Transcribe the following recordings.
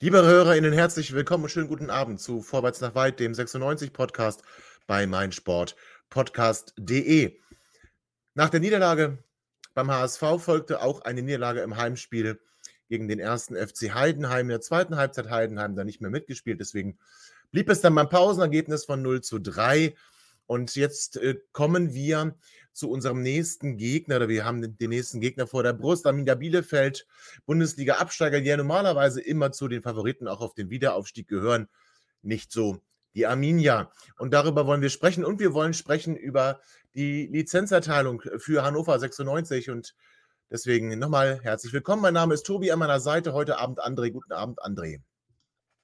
Liebe HörerInnen, herzlich willkommen und schönen guten Abend zu Vorwärts nach Weit, dem 96 Podcast bei meinsportpodcast.de. Nach der Niederlage beim HSV folgte auch eine Niederlage im Heimspiel gegen den ersten FC Heidenheim. In der zweiten Halbzeit Heidenheim da nicht mehr mitgespielt, deswegen blieb es dann beim Pausenergebnis von 0 zu 3. Und jetzt äh, kommen wir zu unserem nächsten Gegner, oder wir haben den, nächsten Gegner vor der Brust, Arminia Bielefeld, Bundesliga-Absteiger, die ja normalerweise immer zu den Favoriten auch auf den Wiederaufstieg gehören. Nicht so die Arminia. Und darüber wollen wir sprechen. Und wir wollen sprechen über die Lizenzerteilung für Hannover 96. Und deswegen nochmal herzlich willkommen. Mein Name ist Tobi an meiner Seite. Heute Abend André. Guten Abend, André.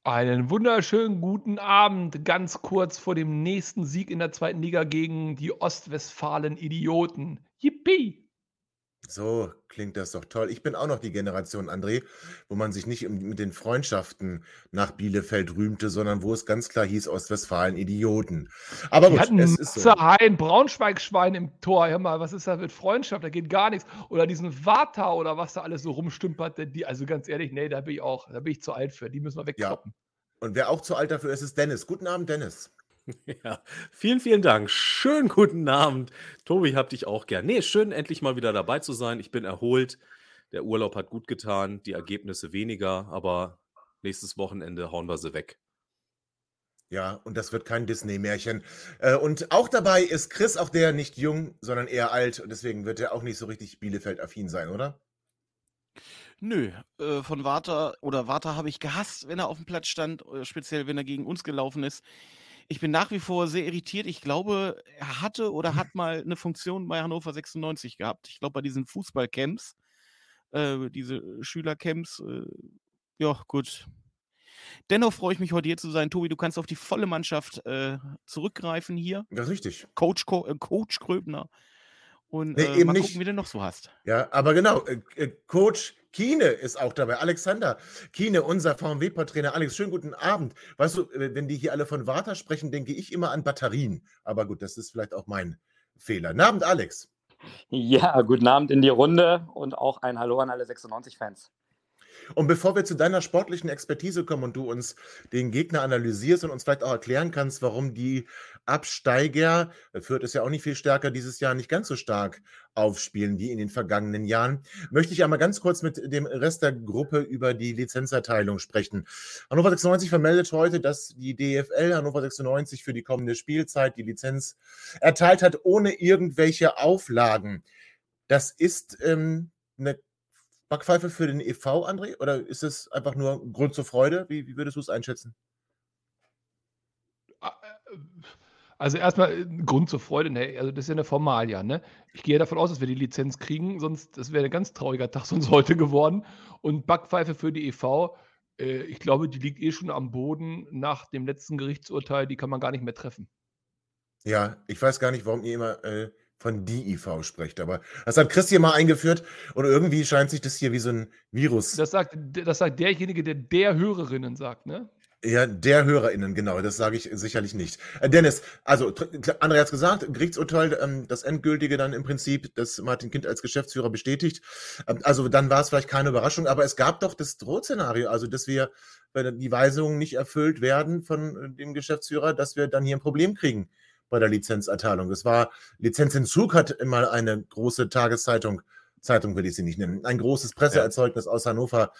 Einen wunderschönen guten Abend, ganz kurz vor dem nächsten Sieg in der zweiten Liga gegen die Ostwestfalen-Idioten. Yippie! So klingt das doch toll. Ich bin auch noch die Generation, André, wo man sich nicht mit den Freundschaften nach Bielefeld rühmte, sondern wo es ganz klar hieß, Ostwestfalen Idioten. Aber gut, hatten es ist so. Hein, Braunschweig-Schwein im Tor. Hör mal, was ist da mit Freundschaft? Da geht gar nichts. Oder diesen Vata oder was da alles so rumstümpert. Die, also ganz ehrlich, nee, da bin ich auch, da bin ich zu alt für. Die müssen wir wegkloppen. Ja. Und wer auch zu alt dafür ist, ist Dennis. Guten Abend, Dennis. Ja, vielen, vielen Dank. Schönen guten Abend. Tobi, hab dich auch gern. Nee, schön, endlich mal wieder dabei zu sein. Ich bin erholt. Der Urlaub hat gut getan, die Ergebnisse weniger, aber nächstes Wochenende hauen wir sie weg. Ja, und das wird kein Disney-Märchen. Äh, und auch dabei ist Chris, auch der nicht jung, sondern eher alt. Und deswegen wird er auch nicht so richtig Bielefeld-affin sein, oder? Nö, äh, von Warta oder Warta habe ich gehasst, wenn er auf dem Platz stand, äh, speziell wenn er gegen uns gelaufen ist. Ich bin nach wie vor sehr irritiert. Ich glaube, er hatte oder hat mal eine Funktion bei Hannover 96 gehabt. Ich glaube, bei diesen Fußballcamps, äh, diese Schülercamps, äh, ja, gut. Dennoch freue ich mich, heute hier zu sein. Tobi, du kannst auf die volle Mannschaft äh, zurückgreifen hier. Ja, richtig. Coach, Co äh, Coach Gröbner. Und nee, äh, mal gucken, wie du noch so hast. Ja, aber genau, äh, Coach Kiene ist auch dabei. Alexander Kiene, unser VMW-Trainer. Alex, schönen guten Abend. Weißt du, äh, wenn die hier alle von Warta sprechen, denke ich immer an Batterien. Aber gut, das ist vielleicht auch mein Fehler. Guten Abend, Alex. Ja, guten Abend in die Runde und auch ein Hallo an alle 96-Fans. Und bevor wir zu deiner sportlichen Expertise kommen und du uns den Gegner analysierst und uns vielleicht auch erklären kannst, warum die Absteiger, äh, Fürth ist ja auch nicht viel stärker, dieses Jahr nicht ganz so stark aufspielen wie in den vergangenen Jahren, möchte ich einmal ganz kurz mit dem Rest der Gruppe über die Lizenzerteilung sprechen. Hannover 96 vermeldet heute, dass die DFL Hannover 96 für die kommende Spielzeit die Lizenz erteilt hat, ohne irgendwelche Auflagen. Das ist ähm, eine Backpfeife für den e.V., André? Oder ist es einfach nur Grund zur Freude? Wie, wie würdest du es einschätzen? Äh, also erstmal äh, Grund zur Freude, ne, also das ist ja eine Formalia, ne? Ich gehe davon aus, dass wir die Lizenz kriegen, sonst das wäre ein ganz trauriger Tag sonst heute geworden. Und Backpfeife für die e.V., äh, ich glaube, die liegt eh schon am Boden nach dem letzten Gerichtsurteil, die kann man gar nicht mehr treffen. Ja, ich weiß gar nicht, warum ihr immer äh, von DIV spricht. Aber das hat Chris hier mal eingeführt und irgendwie scheint sich das hier wie so ein Virus. Das sagt, das sagt derjenige, der der Hörerinnen sagt, ne? Ja, der HörerInnen, genau, das sage ich sicherlich nicht. Äh, Dennis, also André hat es gesagt, Gerichtsurteil, ähm, das endgültige dann im Prinzip, das Martin Kind als Geschäftsführer bestätigt. Ähm, also dann war es vielleicht keine Überraschung, aber es gab doch das Drohszenario, also dass wir, wenn die Weisungen nicht erfüllt werden von äh, dem Geschäftsführer, dass wir dann hier ein Problem kriegen bei der Lizenzerteilung. Das war, Lizenzentzug hat immer eine große Tageszeitung, Zeitung will ich sie nicht nennen, ein großes Presseerzeugnis ja. aus Hannover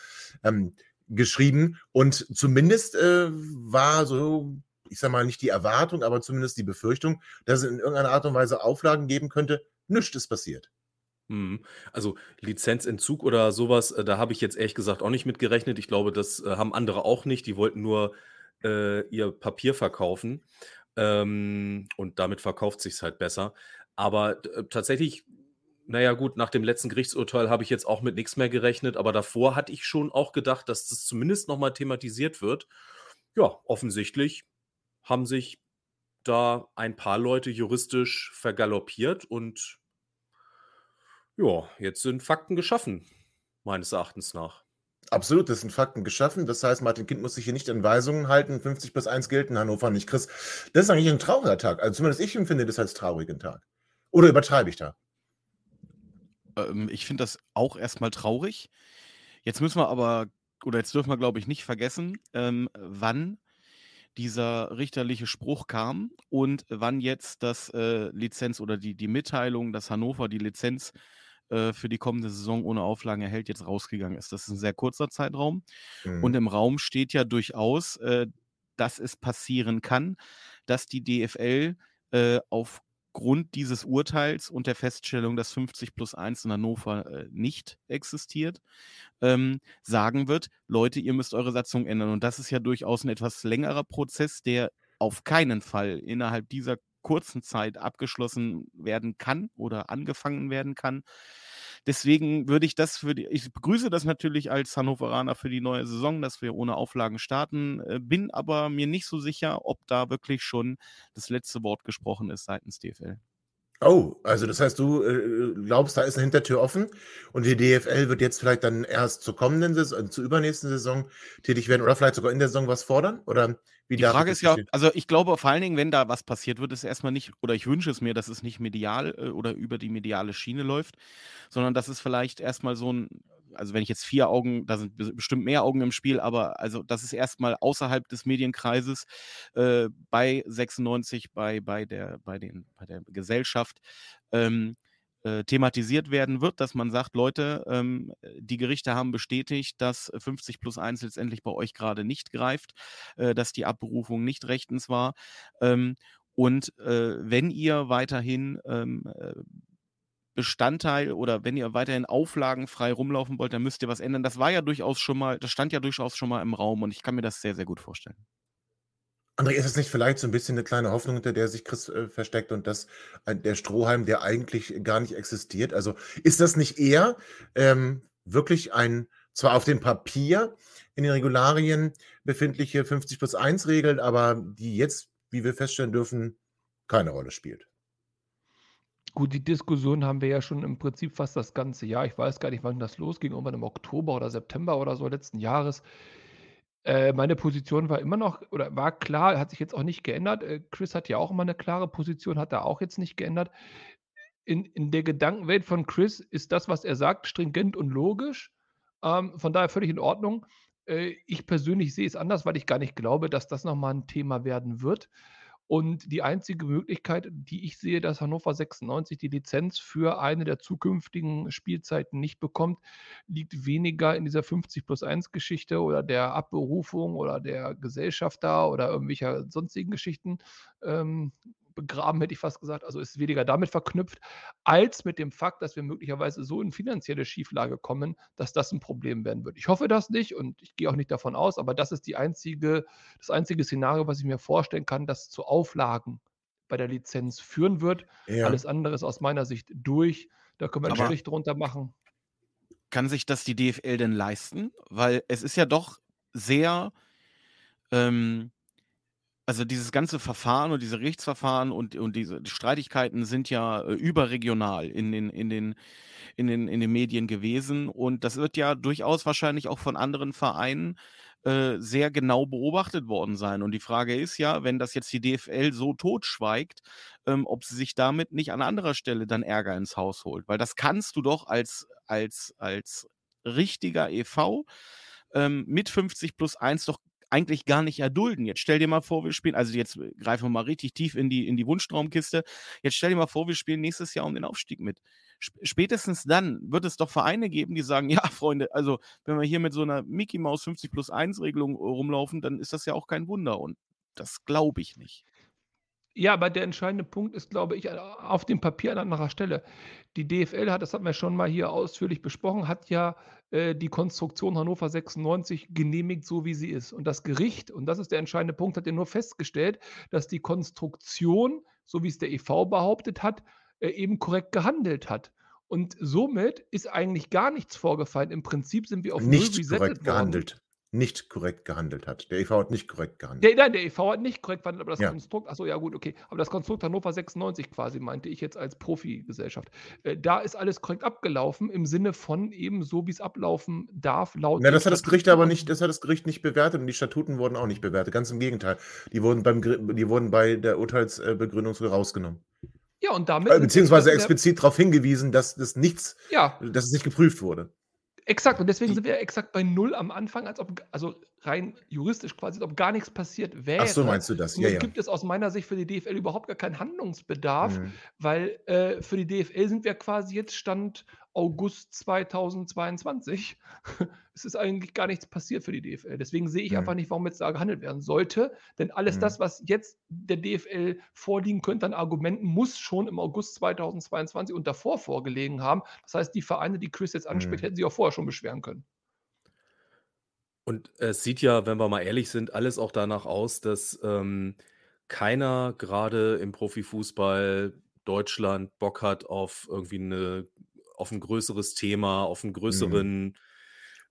ähm, geschrieben und zumindest äh, war so, ich sag mal nicht die Erwartung, aber zumindest die Befürchtung, dass es in irgendeiner Art und Weise Auflagen geben könnte. Nichts ist passiert. Mhm. Also Lizenzentzug oder sowas, äh, da habe ich jetzt ehrlich gesagt auch nicht mit gerechnet. Ich glaube, das äh, haben andere auch nicht. Die wollten nur äh, ihr Papier verkaufen. Ähm, und damit verkauft sich halt besser. Aber äh, tatsächlich naja, gut, nach dem letzten Gerichtsurteil habe ich jetzt auch mit nichts mehr gerechnet, aber davor hatte ich schon auch gedacht, dass das zumindest nochmal thematisiert wird. Ja, offensichtlich haben sich da ein paar Leute juristisch vergaloppiert und ja, jetzt sind Fakten geschaffen, meines Erachtens nach. Absolut, das sind Fakten geschaffen. Das heißt, Martin Kind muss sich hier nicht an Weisungen halten. 50 plus 1 gilt in Hannover nicht. Chris, das ist eigentlich ein trauriger Tag. Also zumindest ich empfinde das als traurigen Tag. Oder übertreibe ich da? Ähm, ich finde das auch erstmal traurig. Jetzt müssen wir aber, oder jetzt dürfen wir, glaube ich, nicht vergessen, ähm, wann dieser richterliche Spruch kam und wann jetzt das äh, Lizenz oder die, die Mitteilung, dass Hannover die Lizenz äh, für die kommende Saison ohne Auflagen erhält, jetzt rausgegangen ist. Das ist ein sehr kurzer Zeitraum. Mhm. Und im Raum steht ja durchaus, äh, dass es passieren kann, dass die DFL äh, aufgrund dieses Urteils und der Feststellung, dass 50 plus 1 in Hannover äh, nicht existiert, ähm, sagen wird, Leute, ihr müsst eure Satzung ändern. Und das ist ja durchaus ein etwas längerer Prozess, der auf keinen Fall innerhalb dieser kurzen Zeit abgeschlossen werden kann oder angefangen werden kann. Deswegen würde ich das für die, ich begrüße das natürlich als Hannoveraner für die neue Saison, dass wir ohne Auflagen starten, äh, bin aber mir nicht so sicher, ob da wirklich schon das letzte Wort gesprochen ist seitens DFL. Oh, also das heißt, du äh, glaubst, da ist eine Hintertür offen und die DFL wird jetzt vielleicht dann erst zur kommenden Saison, zur übernächsten Saison tätig werden oder vielleicht sogar in der Saison was fordern? Oder wie die Frage ist ja, also ich glaube vor allen Dingen, wenn da was passiert, wird es erstmal nicht, oder ich wünsche es mir, dass es nicht medial äh, oder über die mediale Schiene läuft, sondern dass es vielleicht erstmal so ein, also wenn ich jetzt vier Augen, da sind bestimmt mehr Augen im Spiel, aber also das ist erstmal außerhalb des Medienkreises äh, bei 96, bei, bei, der, bei, den, bei der Gesellschaft. Ähm, äh, thematisiert werden wird, dass man sagt, Leute, ähm, die Gerichte haben bestätigt, dass 50 plus 1 letztendlich bei euch gerade nicht greift, äh, dass die Abberufung nicht rechtens war. Ähm, und äh, wenn ihr weiterhin ähm, äh, Bestandteil oder wenn ihr weiterhin auflagenfrei rumlaufen wollt, dann müsst ihr was ändern. Das war ja durchaus schon mal, das stand ja durchaus schon mal im Raum und ich kann mir das sehr, sehr gut vorstellen. André, ist es nicht vielleicht so ein bisschen eine kleine Hoffnung, hinter der sich Chris äh, versteckt und das ein, der Strohhalm, der eigentlich gar nicht existiert? Also ist das nicht eher ähm, wirklich ein, zwar auf dem Papier in den Regularien befindliche 50 plus 1 Regel, aber die jetzt, wie wir feststellen dürfen, keine Rolle spielt? Gut, die Diskussion haben wir ja schon im Prinzip fast das ganze Jahr. Ich weiß gar nicht, wann das losging, irgendwann im Oktober oder September oder so letzten Jahres. Äh, meine Position war immer noch oder war klar, hat sich jetzt auch nicht geändert. Äh, Chris hat ja auch immer eine klare Position, hat er auch jetzt nicht geändert. In, in der Gedankenwelt von Chris ist das, was er sagt, stringent und logisch. Ähm, von daher völlig in Ordnung. Äh, ich persönlich sehe es anders, weil ich gar nicht glaube, dass das nochmal ein Thema werden wird. Und die einzige Möglichkeit, die ich sehe, dass Hannover 96 die Lizenz für eine der zukünftigen Spielzeiten nicht bekommt, liegt weniger in dieser 50 plus 1 Geschichte oder der Abberufung oder der Gesellschaft da oder irgendwelcher sonstigen Geschichten, ähm, begraben, hätte ich fast gesagt. Also ist weniger damit verknüpft, als mit dem Fakt, dass wir möglicherweise so in finanzielle Schieflage kommen, dass das ein Problem werden wird. Ich hoffe das nicht und ich gehe auch nicht davon aus, aber das ist die einzige, das einzige Szenario, was ich mir vorstellen kann, das zu Auflagen bei der Lizenz führen wird. Ja. Alles andere ist aus meiner Sicht durch. Da können wir einen aber Strich drunter machen. Kann sich das die DFL denn leisten? Weil es ist ja doch sehr ähm, also dieses ganze Verfahren und diese Gerichtsverfahren und, und diese Streitigkeiten sind ja äh, überregional in den, in, den, in, den, in den Medien gewesen. Und das wird ja durchaus wahrscheinlich auch von anderen Vereinen äh, sehr genau beobachtet worden sein. Und die Frage ist ja, wenn das jetzt die DFL so totschweigt, ähm, ob sie sich damit nicht an anderer Stelle dann Ärger ins Haus holt. Weil das kannst du doch als, als, als richtiger EV ähm, mit 50 plus 1 doch eigentlich gar nicht erdulden. Jetzt stell dir mal vor, wir spielen, also jetzt greifen wir mal richtig tief in die, in die Wunschtraumkiste. Jetzt stell dir mal vor, wir spielen nächstes Jahr um den Aufstieg mit. Spätestens dann wird es doch Vereine geben, die sagen, ja, Freunde, also wenn wir hier mit so einer Mickey Maus 50 plus 1 Regelung rumlaufen, dann ist das ja auch kein Wunder. Und das glaube ich nicht. Ja, aber der entscheidende Punkt ist, glaube ich, auf dem Papier an anderer Stelle. Die DFL hat, das hatten wir schon mal hier ausführlich besprochen, hat ja äh, die Konstruktion Hannover 96 genehmigt, so wie sie ist. Und das Gericht, und das ist der entscheidende Punkt, hat ja nur festgestellt, dass die Konstruktion, so wie es der EV behauptet hat, äh, eben korrekt gehandelt hat. Und somit ist eigentlich gar nichts vorgefallen. Im Prinzip sind wir auf Nicht korrekt worden. gehandelt. Nicht korrekt gehandelt hat. Der EV hat nicht korrekt gehandelt. Der, nein, der EV hat nicht korrekt verhandelt, aber das Ja. Konstrukt, achso, ja gut, okay. Aber das Konstrukt Hannover 96 quasi, meinte ich jetzt als Profigesellschaft. Äh, da ist alles korrekt abgelaufen, im Sinne von eben so, wie es ablaufen darf, laut. Na, das hat das Gericht aber nicht, das hat das Gericht nicht bewertet und die Statuten wurden auch nicht bewertet. Ganz im Gegenteil. Die wurden beim die wurden bei der Urteilsbegründung rausgenommen. Ja, und damit. Äh, Beziehungsweise explizit darauf hingewiesen, dass das nichts, Ja, dass es nicht geprüft wurde. Exakt. Und deswegen sind wir exakt bei Null am Anfang, als ob, also rein juristisch quasi, als ob gar nichts passiert wäre. Ach so, meinst du das? Ja, ja. gibt es aus meiner Sicht für die DFL überhaupt gar keinen Handlungsbedarf, Mhm. weil äh, für die DFL sind wir quasi jetzt Stand August 2022. es ist eigentlich gar nichts passiert für die DFL. Deswegen sehe ich Mhm. einfach nicht, warum jetzt da gehandelt werden sollte. Denn alles Mhm. das, was jetzt der DFL vorliegen könnte an Argumenten, muss schon im August 2022 und davor vorgelegen haben. Das heißt, die Vereine, die Chris jetzt anspricht, Mhm. hätten sich auch vorher schon beschweren können. Und es sieht ja, wenn wir mal ehrlich sind, alles auch danach aus, dass ähm, keiner gerade im Profifußball Deutschland Bock hat auf irgendwie eine, auf ein größeres Thema, auf einen größeren,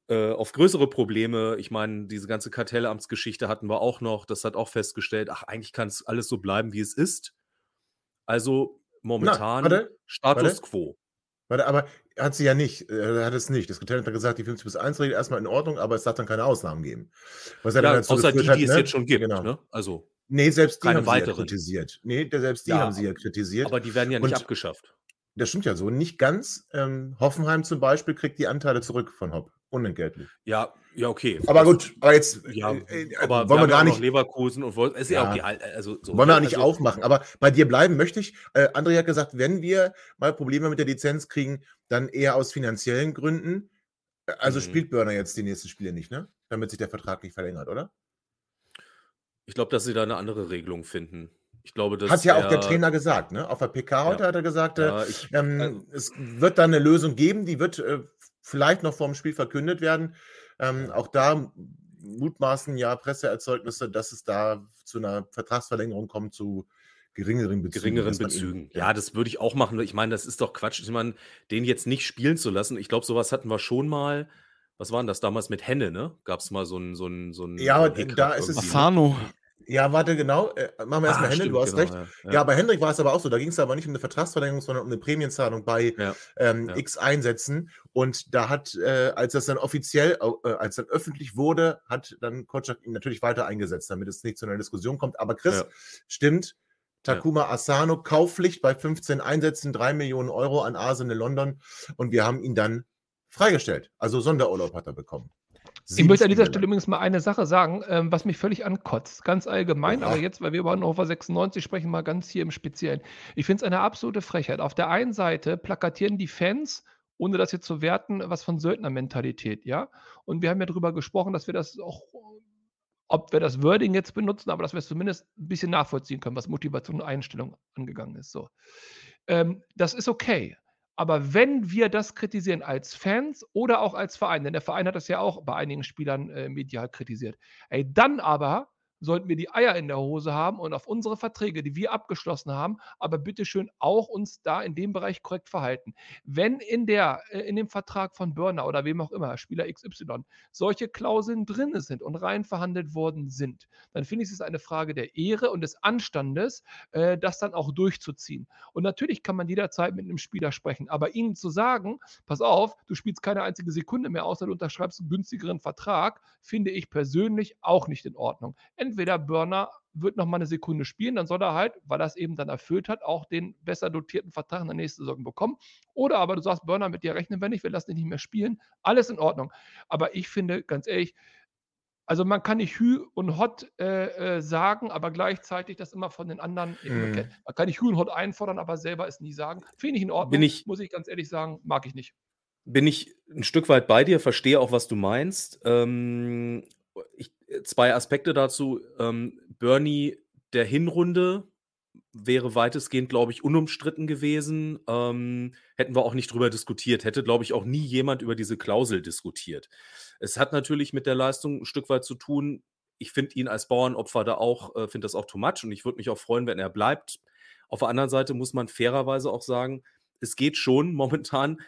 äh, auf größere Probleme. Ich meine, diese ganze Kartellamtsgeschichte hatten wir auch noch. Das hat auch festgestellt, ach, eigentlich kann es alles so bleiben, wie es ist. Also momentan warte, Status warte. quo. Warte, aber hat sie ja nicht, äh, hat es nicht. Das Kartell hat dann gesagt, die 50 bis 1 Regel erstmal in Ordnung, aber es darf dann keine Ausnahmen geben. Was ja dann Ja, dazu außer die, hat, die es ne? jetzt schon gibt. Genau. Ne? Also, Nee, selbst die haben sie ja weiteren. kritisiert. Nee, selbst die Ja, haben sie ja kritisiert. aber die werden ja nicht Und- abgeschafft. Das stimmt ja so. Nicht ganz. Ähm, Hoffenheim zum Beispiel kriegt die Anteile zurück von Hopp. Unentgeltlich. Ja, ja, okay. Aber gut, aber jetzt Ja, äh, äh, aber wollen wir haben gar auch nicht. Leverkusen und Wolf, ist ja, Ja. okay. halt, Also, so, Wollen wir ne? auch nicht also, aufmachen, aber bei dir bleiben möchte ich. Äh, André hat gesagt, wenn wir mal Probleme mit der Lizenz kriegen, dann eher aus finanziellen Gründen. Äh, Also Mhm. spielt Burner jetzt die nächsten Spiele nicht, ne? Damit sich der Vertrag nicht verlängert, oder? Ich glaube, dass sie da eine andere Regelung finden. Ich glaube, dass Hat ja auch der er- Trainer gesagt, ne? Auf der PK heute Ja. hat er gesagt, äh, Ja, ich, ähm, also- es wird dann eine Lösung geben, die wird äh, vielleicht noch vor dem Spiel verkündet werden. Ähm, auch da mutmaßen ja Presseerzeugnisse, dass es da zu einer Vertragsverlängerung kommt zu geringeren Bezügen. geringeren Bezügen. Ja, das würde ich auch machen. Ich meine, das ist doch Quatsch. Ich meine, den jetzt nicht spielen zu lassen. Ich glaube, sowas hatten wir schon mal. Was war denn das damals mit Henne, ne? Gab es mal so ein, so ein, so ein Ja, da ist es-? Asano. Ja, warte, genau. Äh, machen wir erstmal Ah, Hände, stimmt, du hast genau, recht. Ja, Ja, ja. bei Hendrik war es aber auch so. Da ging es aber nicht um eine Vertragsverlängerung, sondern um eine Prämienzahlung bei Ja, ähm. X Einsätzen. Und da hat, äh, als das dann offiziell, äh, als dann öffentlich wurde, hat dann Kotschak ihn natürlich weiter eingesetzt, damit es nicht zu einer Diskussion kommt. Aber Chris, stimmt, Takuma Asano, Kaufpflicht bei 15 Einsätzen, 3 Millionen Euro an Arsenal London. Und wir haben ihn dann freigestellt. Also Sonderurlaub hat er bekommen. Ich möchte an dieser Stelle übrigens mal eine Sache sagen, ähm, was mich völlig ankotzt. Ganz allgemein, Oha. aber jetzt, weil wir über Hannover 96 sprechen, mal ganz hier im Speziellen. Ich finde es eine absolute Frechheit. Auf der einen Seite plakatieren die Fans, ohne das jetzt zu werten, was von Söldnermentalität, ja. Und wir haben ja darüber gesprochen, dass wir das auch, ob wir das Wording jetzt benutzen, aber dass wir es zumindest ein bisschen nachvollziehen können, was Motivation und Einstellung angegangen ist. So. Ähm, das ist okay. Aber wenn wir das kritisieren als Fans oder auch als Verein, denn der Verein hat das ja auch bei einigen Spielern äh, medial kritisiert, ey, dann aber sollten wir die Eier in der Hose haben und auf unsere Verträge, die wir abgeschlossen haben, aber bitteschön auch uns da in dem Bereich korrekt verhalten. Wenn in, der, äh, in dem Vertrag von Börner oder wem auch immer, Spieler XY, solche Klauseln drin sind und rein verhandelt worden sind, dann finde ich es eine Frage der Ehre und des Anstandes, äh, das dann auch durchzuziehen. Und natürlich kann man jederzeit mit einem Spieler sprechen, aber ihnen zu sagen, pass auf, du spielst keine einzige Sekunde mehr, außer du unterschreibst einen günstigeren Vertrag, finde ich persönlich auch nicht in Ordnung. Burner wird noch mal eine Sekunde spielen, dann soll er halt, weil er es eben dann erfüllt hat, auch den besser dotierten Vertrag in der nächsten Saison bekommen. Oder aber du sagst, Burner, mit dir rechnen wir nicht, wir lassen dich nicht mehr spielen. Alles in Ordnung. Aber ich finde, ganz ehrlich, also man kann nicht Hü und Hot äh, äh, sagen, aber gleichzeitig das immer von den anderen. umgekehrt. Man kann nicht Hü und Hot einfordern, aber selber es nie sagen. Finde ich in Ordnung. Bin ich- muss ich ganz ehrlich sagen, mag ich nicht. bin ich ein Stück weit bei dir, verstehe auch, was du meinst. Ähm, ich, zwei Aspekte dazu. Ähm, Bernie der Hinrunde wäre weitestgehend, glaube ich, unumstritten gewesen. Ähm, hätten wir auch nicht drüber diskutiert. Hätte, glaube ich, auch nie jemand über diese Klausel diskutiert. Es hat natürlich mit der Leistung ein Stück weit zu tun. Ich finde ihn als Bauernopfer da auch, äh, finde das auch too much und ich würde mich auch freuen, wenn er bleibt. Auf der anderen Seite muss man fairerweise auch sagen, es geht schon momentan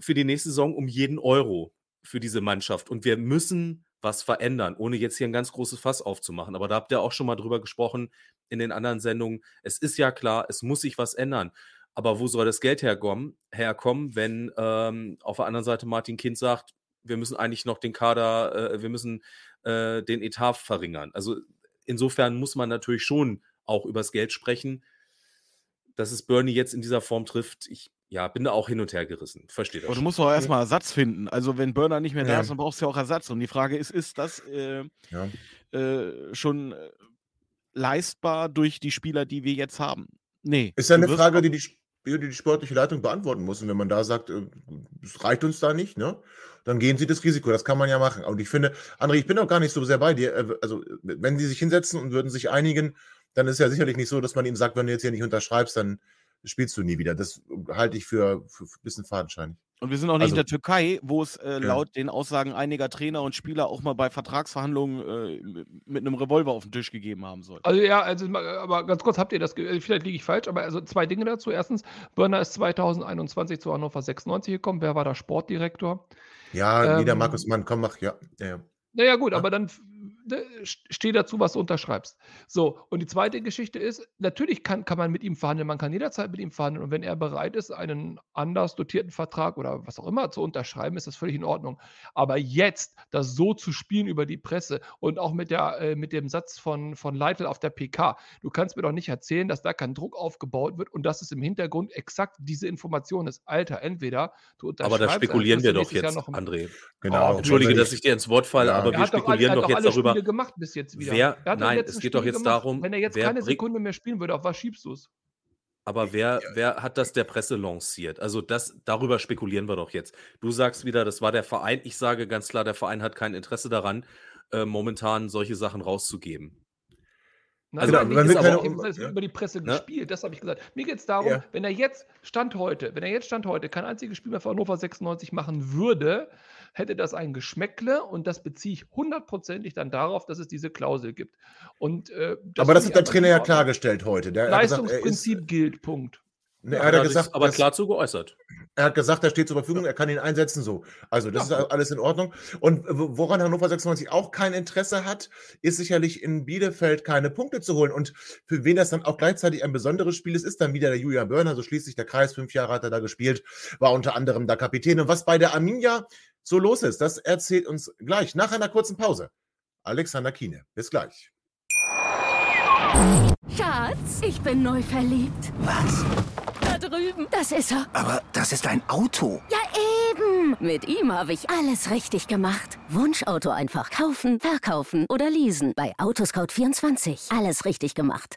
für die nächste Saison um jeden Euro für diese Mannschaft. Und wir müssen was verändern, ohne jetzt hier ein ganz großes Fass aufzumachen. Aber da habt ihr auch schon mal drüber gesprochen in den anderen Sendungen. Es ist ja klar, es muss sich was ändern. Aber wo soll das Geld herkommen, herkommen wenn ähm, auf der anderen Seite Martin Kind sagt, wir müssen eigentlich noch den Kader, äh, wir müssen äh, den Etat verringern. Also insofern muss man natürlich schon auch übers Geld sprechen. Dass es Bernie jetzt in dieser Form trifft, ich ja, bin da auch hin und her gerissen. Verstehe das. Aber du musst doch erstmal Ersatz finden. Also, wenn Burner nicht mehr da ist, dann brauchst du ja auch Ersatz. Und die Frage ist, ist das äh, Ja. äh, schon äh, leistbar durch die Spieler, die wir jetzt haben? Nee. Ist ja eine Frage, die die, die die sportliche Leitung beantworten muss. Und wenn man da sagt, äh, es reicht uns da nicht, ne, dann gehen sie das Risiko. Das kann man ja machen. Und ich finde, André, ich bin auch gar nicht so sehr bei dir. Äh, Also, wenn sie sich hinsetzen und würden sich einigen, dann ist ja sicherlich nicht so, dass man ihm sagt, wenn du jetzt hier nicht unterschreibst, dann spielst du nie wieder. Das halte ich für, für ein bisschen fadenscheinig. Und wir sind auch nicht Also- in der Türkei, wo es äh, Ja. laut den Aussagen einiger Trainer und Spieler auch mal bei Vertragsverhandlungen äh, mit einem Revolver auf den Tisch gegeben haben soll. Also ja, also aber ganz kurz habt ihr das, ge- vielleicht liege ich falsch, aber also zwei Dinge dazu. Erstens, Börner ist 2021 zu Hannover 96 gekommen. Wer war da Sportdirektor? Ja, Ähm, Markus Mann, komm, mach, ja. ja, ja. Naja, gut, Ja. aber dann steh dazu, was du unterschreibst. So, und die zweite Geschichte ist, natürlich kann, kann man mit ihm verhandeln, man kann jederzeit mit ihm verhandeln. Und wenn er bereit ist, einen anders dotierten Vertrag oder was auch immer zu unterschreiben, ist das völlig in Ordnung. Aber jetzt das so zu spielen über die Presse und auch mit, der, äh, mit dem Satz von, von Leitl auf der PK, du kannst mir doch nicht erzählen, dass da kein Druck aufgebaut wird und dass es im Hintergrund exakt diese Information ist. Alter, entweder du unterschreibst. aber da spekulieren wir doch jetzt, André. Genau. Entschuldige, Also dass ich dir ins Wort falle, Ja. aber er wir spekulieren er doch doch jetzt darüber. Spiele gemacht bis jetzt wieder. wer- er hat doch nein, es geht doch Spiel jetzt gemacht. darum, Wenn er jetzt keine Sekunde mehr spielen würde, auf was schiebst du es? Aber wer, wer hat das der Presse lanciert? Also das, darüber spekulieren wir doch jetzt. Du sagst wieder, das war der Verein. Ich sage ganz klar, der Verein hat kein Interesse daran, äh, momentan solche Sachen rauszugeben. Nein, Also, das keine aber auch, um- das wird ja. über die Presse Ne? gespielt, das habe ich gesagt. Mir geht es darum, Ja. wenn er jetzt Stand heute, wenn er jetzt Stand heute kein einziges Spiel mehr für Hannover 96 machen würde, hätte das ein Geschmäckle und das beziehe ich hundertprozentig dann darauf, dass es diese Klausel gibt. Und, äh, Aber das hat der Trainer in ja klargestellt heute. Der gesagt, er, ist, Leistungsprinzip gilt, Punkt. ne, Ja, er hat da ja sich's gesagt, aber dass- klar zu geäußert. Er hat gesagt, er steht zur Verfügung, er kann ihn einsetzen, so. Also, das Ja. ist alles in Ordnung. Und woran Hannover 96 auch kein Interesse hat, ist sicherlich in Bielefeld keine Punkte zu holen. Und für wen das dann auch gleichzeitig ein besonderes Spiel ist, ist dann wieder der Julian Börner. So schließt sich der Kreis. Fünf Jahre hat er da gespielt, war unter anderem der Kapitän. Und was bei der Arminia so los ist, das erzählt uns gleich nach einer kurzen Pause. Alexander Kiene. Bis gleich. Schatz, ich bin neu verliebt. Was? Da drüben. Das ist er. Aber das ist ein Auto. Ja, eben. Mit ihm habe ich alles richtig gemacht. Wunschauto einfach kaufen, verkaufen oder leasen. Bei Autoscout24. Alles richtig gemacht.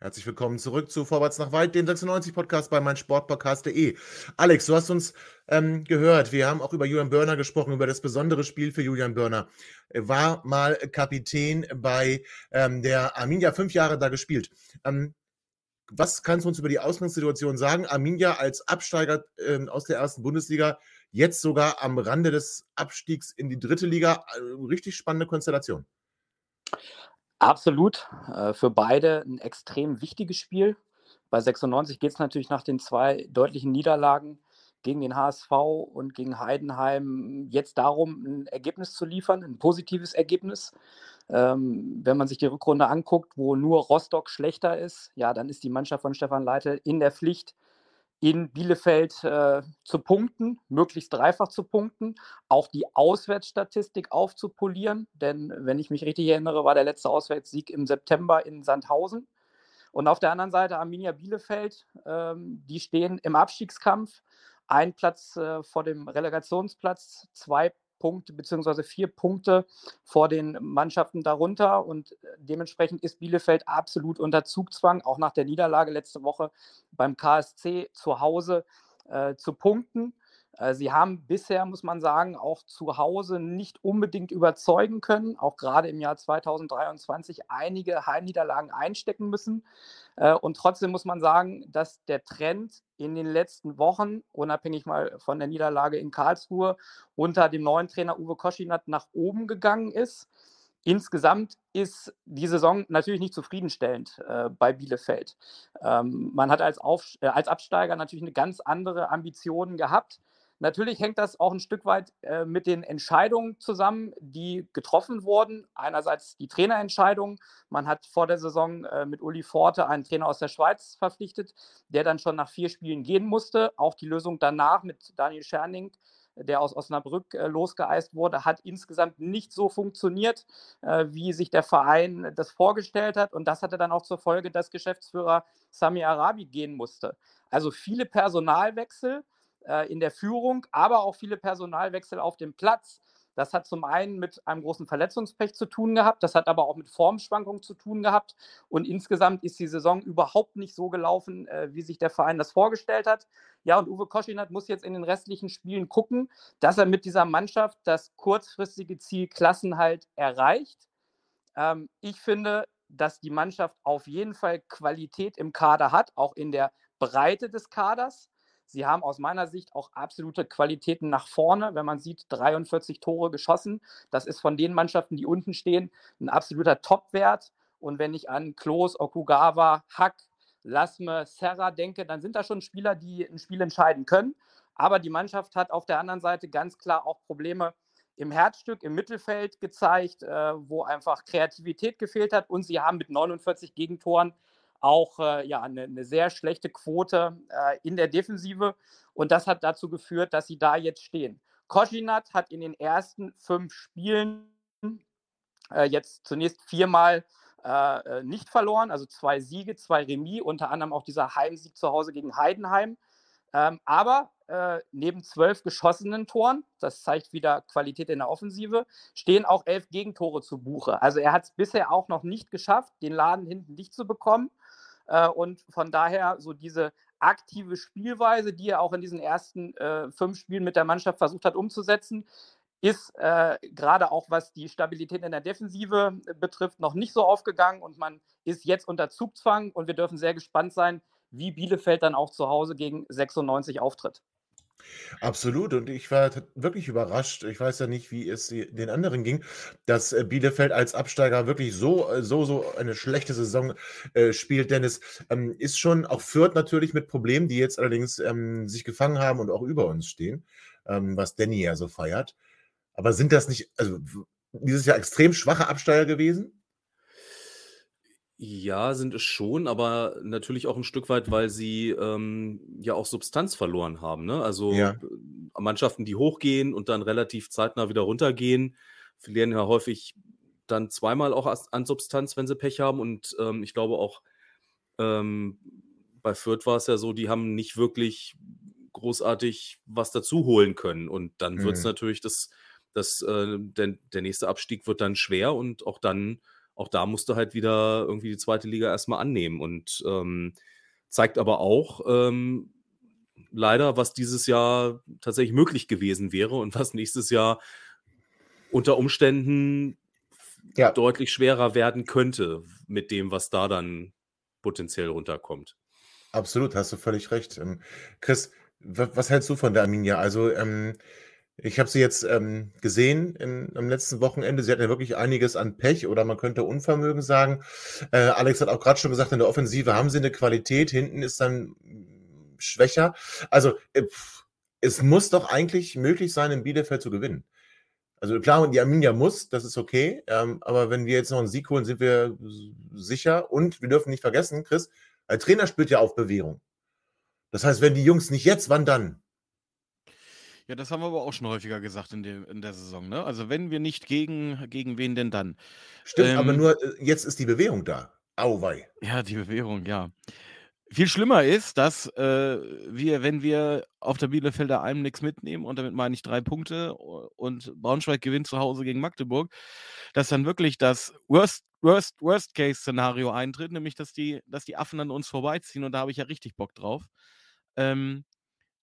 Herzlich willkommen zurück zu Vorwärts nach Weit, dem 96-Podcast bei meinsportpodcast.de. Alex, du hast uns ähm, gehört, wir haben auch über Julian Börner gesprochen, über das besondere Spiel für Julian Börner. Er war mal Kapitän bei ähm, der Arminia, fünf Jahre da gespielt. Ähm, was kannst du uns über die Ausgangssituation sagen? Arminia als Absteiger ähm, aus der ersten Bundesliga, jetzt sogar am Rande des Abstiegs in die dritte Liga. Äh, richtig spannende Konstellation. Absolut. Äh, Für beide ein extrem wichtiges Spiel. Bei 96 geht es natürlich nach den zwei deutlichen Niederlagen gegen den HSV und gegen Heidenheim jetzt darum, ein Ergebnis zu liefern, ein positives Ergebnis. Ähm, wenn man sich die Rückrunde anguckt, wo nur Rostock schlechter ist, ja, dann ist die Mannschaft von Stefan Leitl in der Pflicht, in Bielefeld äh, zu punkten, möglichst dreifach zu punkten, auch die Auswärtsstatistik aufzupolieren. Denn wenn ich mich richtig erinnere, war der letzte Auswärtssieg im September in Sandhausen. Und auf der anderen Seite Arminia Bielefeld, ähm, die stehen im Abstiegskampf. Ein Platz äh, vor dem Relegationsplatz, zwei Punkte beziehungsweise vier Punkte vor den Mannschaften darunter und äh, dementsprechend ist Bielefeld absolut unter Zugzwang, auch nach der Niederlage letzte Woche beim KSC zu Hause äh, zu punkten. Äh, sie haben bisher, muss man sagen, auch zu Hause nicht unbedingt überzeugen können, auch gerade im Jahr 2023 einige Heimniederlagen einstecken müssen. Äh, und trotzdem muss man sagen, dass der Trend in den letzten Wochen, unabhängig mal von der Niederlage in Karlsruhe, unter dem neuen Trainer Uwe Koschinat nach oben gegangen ist. Insgesamt ist die Saison natürlich nicht zufriedenstellend äh, bei Bielefeld. Ähm, man hat als, Auf, äh, als Absteiger natürlich eine ganz andere Ambitionen gehabt. Natürlich hängt das auch ein Stück weit äh, mit den Entscheidungen zusammen, die getroffen wurden. Einerseits die Trainerentscheidung. Man hat vor der Saison äh, mit Uli Forte einen Trainer aus der Schweiz verpflichtet, der dann schon nach vier Spielen gehen musste. Auch die Lösung danach mit Daniel Scherning der aus Osnabrück äh, losgeeist wurde, hat insgesamt nicht so funktioniert, äh, wie sich der Verein das vorgestellt hat. Und das hatte dann auch zur Folge, dass Geschäftsführer Sami Arabi gehen musste. Also viele Personalwechsel äh, in der Führung, aber auch viele Personalwechsel auf dem Platz. Das hat zum einen mit einem großen Verletzungspech zu tun gehabt, das hat aber auch mit Formschwankungen zu tun gehabt. Und insgesamt ist die Saison überhaupt nicht so gelaufen, äh, wie sich der Verein das vorgestellt hat. Ja, und Uwe Koschinat muss jetzt in den restlichen Spielen gucken, dass er mit dieser Mannschaft das kurzfristige Ziel Klassenhalt erreicht. Ähm, ich finde, dass die Mannschaft auf jeden Fall Qualität im Kader hat, auch in der Breite des Kaders. Sie haben aus meiner Sicht auch absolute Qualitäten nach vorne. Wenn man sieht, 43 Tore geschossen, das ist von den Mannschaften, die unten stehen, ein absoluter Topwert. Und wenn ich an Klos, Okugawa, Hack, Lasme, Serra denke, dann sind da schon Spieler, die ein Spiel entscheiden können. Aber die Mannschaft hat auf der anderen Seite ganz klar auch Probleme im Herzstück, im Mittelfeld gezeigt, äh, wo einfach Kreativität gefehlt hat. Und sie haben mit 49 Gegentoren auch äh, ja, eine, eine, sehr schlechte Quote äh, in der Defensive. Und das hat dazu geführt, dass sie da jetzt stehen. Koschinat hat in den ersten fünf Spielen äh, jetzt zunächst viermal äh, äh, nicht verloren, also zwei Siege, zwei Remis, unter anderem auch dieser Heimsieg zu Hause gegen Heidenheim. Ähm, aber äh, neben zwölf geschossenen Toren, das zeigt wieder Qualität in der Offensive, stehen auch elf Gegentore zu Buche. Also er hat es bisher auch noch nicht geschafft, den Laden hinten dicht zu bekommen. Äh, und von daher so diese aktive Spielweise, die er auch in diesen ersten äh, fünf Spielen mit der Mannschaft versucht hat umzusetzen, ist äh, gerade auch was die Stabilität in der Defensive betrifft, noch nicht so aufgegangen und man ist jetzt unter Zugzwang und wir dürfen sehr gespannt sein, wie Bielefeld dann auch zu Hause gegen 96 auftritt. Absolut. Und ich war wirklich überrascht. Ich weiß ja nicht, wie es den anderen ging, dass äh, Bielefeld als Absteiger wirklich so, äh, so, so eine schlechte Saison äh, spielt. Denn es ähm, ist schon auch Fürth natürlich mit Problemen, die jetzt allerdings ähm, sich gefangen haben und auch über uns stehen, ähm, was Danny ja so feiert. Aber sind das nicht, also dieses Jahr extrem schwache Absteiger gewesen? Ja, sind es schon, aber natürlich auch ein Stück weit, weil sie ähm, ja auch Substanz verloren haben. Ne? Also Ja. äh, Mannschaften, die hochgehen und dann relativ zeitnah wieder runtergehen, verlieren ja häufig dann zweimal auch as- an Substanz, wenn sie Pech haben. Und ähm, ich glaube auch ähm, bei Fürth war es ja so, die haben nicht wirklich großartig was dazu holen können. Und dann wird es Mhm. natürlich das, das äh, der, der nächste Abstieg wird dann schwer und auch dann auch da musste halt wieder irgendwie die zweite Liga erstmal annehmen und ähm, zeigt aber auch ähm, leider, was dieses Jahr tatsächlich möglich gewesen wäre und was nächstes Jahr unter Umständen Ja. deutlich schwerer werden könnte mit dem, was da dann potenziell runterkommt. Absolut, hast du völlig recht. Ähm, Chris, wa- was hältst du von der Arminia? Also, ähm, ich habe sie jetzt ähm, gesehen im, am letzten Wochenende. Sie hatten ja wirklich einiges an Pech oder man könnte Unvermögen sagen. Äh, Alex hat auch gerade schon gesagt, in der Offensive haben sie eine Qualität, hinten ist dann mm, schwächer. Also, äh, es muss doch eigentlich möglich sein, in Bielefeld zu gewinnen. Also klar, die Arminia muss, das ist okay. Ähm, aber wenn wir jetzt noch einen Sieg holen, sind wir sicher. Und wir dürfen nicht vergessen, Chris, ein Trainer spielt ja auf Bewährung. Das heißt, wenn die Jungs nicht jetzt, wann dann? Ja, das haben wir aber auch schon häufiger gesagt in, dem, in der Saison. Ne? Also wenn wir nicht gegen, gegen wen denn dann? Stimmt, aber Ähm, nur äh, jetzt ist die Bewährung da. Auweih. Ja, die Bewährung, ja. Viel schlimmer ist, dass äh, wir, wenn wir auf der Bielefelder Alm nichts mitnehmen, und damit meine ich drei Punkte, und Braunschweig gewinnt zu Hause gegen Magdeburg, dass dann wirklich das Worst, Worst, Worst-Case-Szenario eintritt, nämlich dass die, dass die Affen an uns vorbeiziehen und da habe ich ja richtig Bock drauf. Ähm,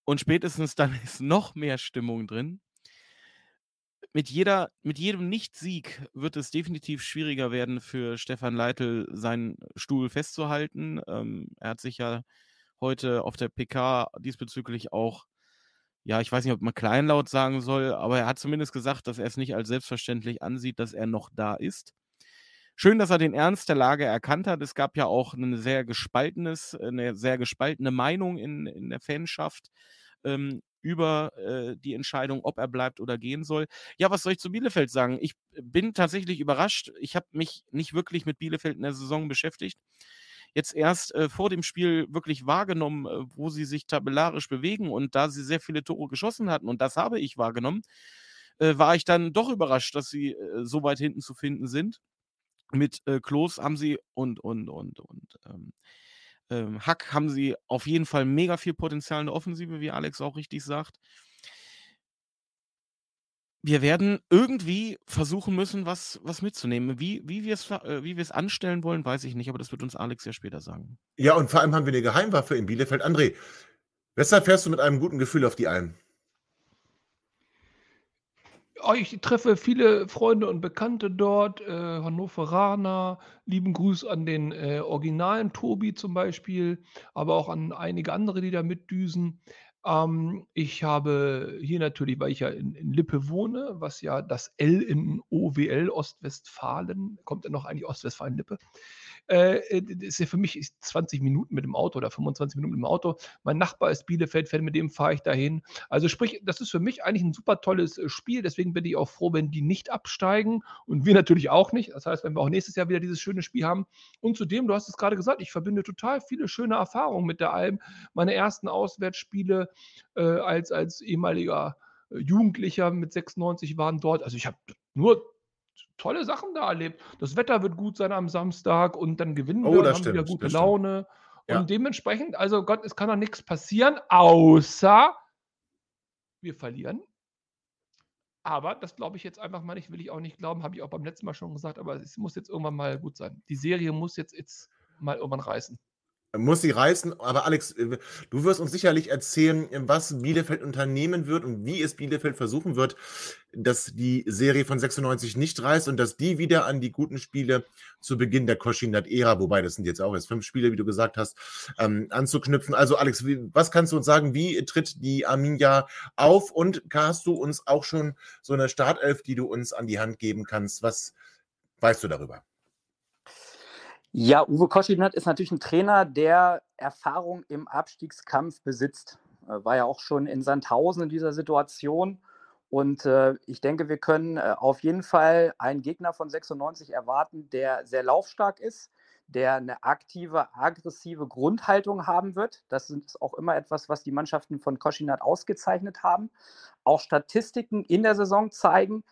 und spätestens dann ist noch mehr Stimmung drin mit, jeder, mit jedem Nicht-Sieg wird es definitiv schwieriger werden für Stefan Leitl, seinen Stuhl festzuhalten. Ähm, er hat sich ja heute auf der PK diesbezüglich auch, ja, ich weiß nicht, ob man kleinlaut sagen soll, aber er hat zumindest gesagt, dass er es nicht als selbstverständlich ansieht, dass er noch da ist. Schön, dass er den Ernst der Lage erkannt hat. Es gab ja auch eine sehr gespaltenes, eine sehr gespaltene Meinung in, in der Fanschaft ähm, über äh, die Entscheidung, ob er bleibt oder gehen soll. Ja, was soll ich zu Bielefeld sagen? Ich bin tatsächlich überrascht. Ich habe mich nicht wirklich mit Bielefeld in der Saison beschäftigt. Jetzt erst äh, vor dem Spiel wirklich wahrgenommen, äh, wo sie sich tabellarisch bewegen und da sie sehr viele Tore geschossen hatten, und das habe ich wahrgenommen, äh, war ich dann doch überrascht, dass sie äh, so weit hinten zu finden sind. Mit äh, Klos haben sie und, und, und, und. Ähm, ähm, Hack haben sie auf jeden Fall mega viel Potenzial in der Offensive, wie Alex auch richtig sagt. Wir werden irgendwie versuchen müssen, was, was mitzunehmen. Wie, wie wir es äh, wie anstellen wollen, weiß ich nicht, aber das wird uns Alex ja später sagen. Ja, und vor allem haben wir eine Geheimwaffe in Bielefeld. André, weshalb fährst du mit einem guten Gefühl auf die Alm? Ich treffe viele Freunde und Bekannte dort, äh, Hannoveraner. Lieben Gruß an den äh, originalen Tobi zum Beispiel, aber auch an einige andere, die da mitdüsen. Ähm, ich habe hier natürlich, weil ich ja in, in Lippe wohne, was ja das L in OWL Ostwestfalen, kommt ja noch eigentlich Ostwestfalen-Lippe, äh, äh ist ja für mich 20 Minuten mit dem Auto oder 25 Minuten mit dem Auto. Mein Nachbar ist Bielefeld-Fan, mit dem fahre ich dahin. Also sprich, das ist für mich eigentlich ein super tolles äh, Spiel. Deswegen bin ich auch froh, wenn die nicht absteigen und wir natürlich auch nicht. Das heißt, wenn wir auch nächstes Jahr wieder dieses schöne Spiel haben. Und zudem, du hast es gerade gesagt, ich verbinde total viele schöne Erfahrungen mit der Alm. Meine ersten Auswärtsspiele äh, als, als ehemaliger äh, Jugendlicher mit 96 waren dort. Also ich habe nur tolle Sachen da erlebt. Das Wetter wird gut sein am Samstag und dann gewinnen oh, wir und haben stimmt, wieder gute Laune. Ja. Und dementsprechend, also Gott, es kann doch nichts passieren, außer wir verlieren. Aber das glaube ich jetzt einfach mal nicht, will ich auch nicht glauben, habe ich auch beim letzten Mal schon gesagt, aber es muss jetzt irgendwann mal gut sein. Die Serie muss jetzt, jetzt mal irgendwann reißen muss sie reißen. Aber Alex, äh, du wirst uns sicherlich erzählen, was Bielefeld unternehmen wird und wie es Bielefeld versuchen wird, dass die Serie von 96 nicht reißt und dass die wieder an die guten Spiele zu Beginn der Koschinat-Ära, wobei das sind jetzt auch erst fünf Spiele, wie du gesagt hast, ähm, anzuknüpfen. Also Alex, was kannst du uns sagen? Wie tritt die Arminia auf und hast du uns auch schon so eine Startelf, die du uns an die Hand geben kannst? Was weißt du darüber? Ja, Uwe Koschinat ist natürlich ein Trainer, der Erfahrung im Abstiegskampf besitzt. War ja auch schon in Sandhausen in dieser Situation. Und äh, ich denke, wir können äh, auf jeden Fall einen Gegner von 96 erwarten, der sehr laufstark ist, der eine aktive, aggressive Grundhaltung haben wird. Das ist auch immer etwas, was die Mannschaften von Koschinat ausgezeichnet haben. Auch Statistiken in der Saison zeigen,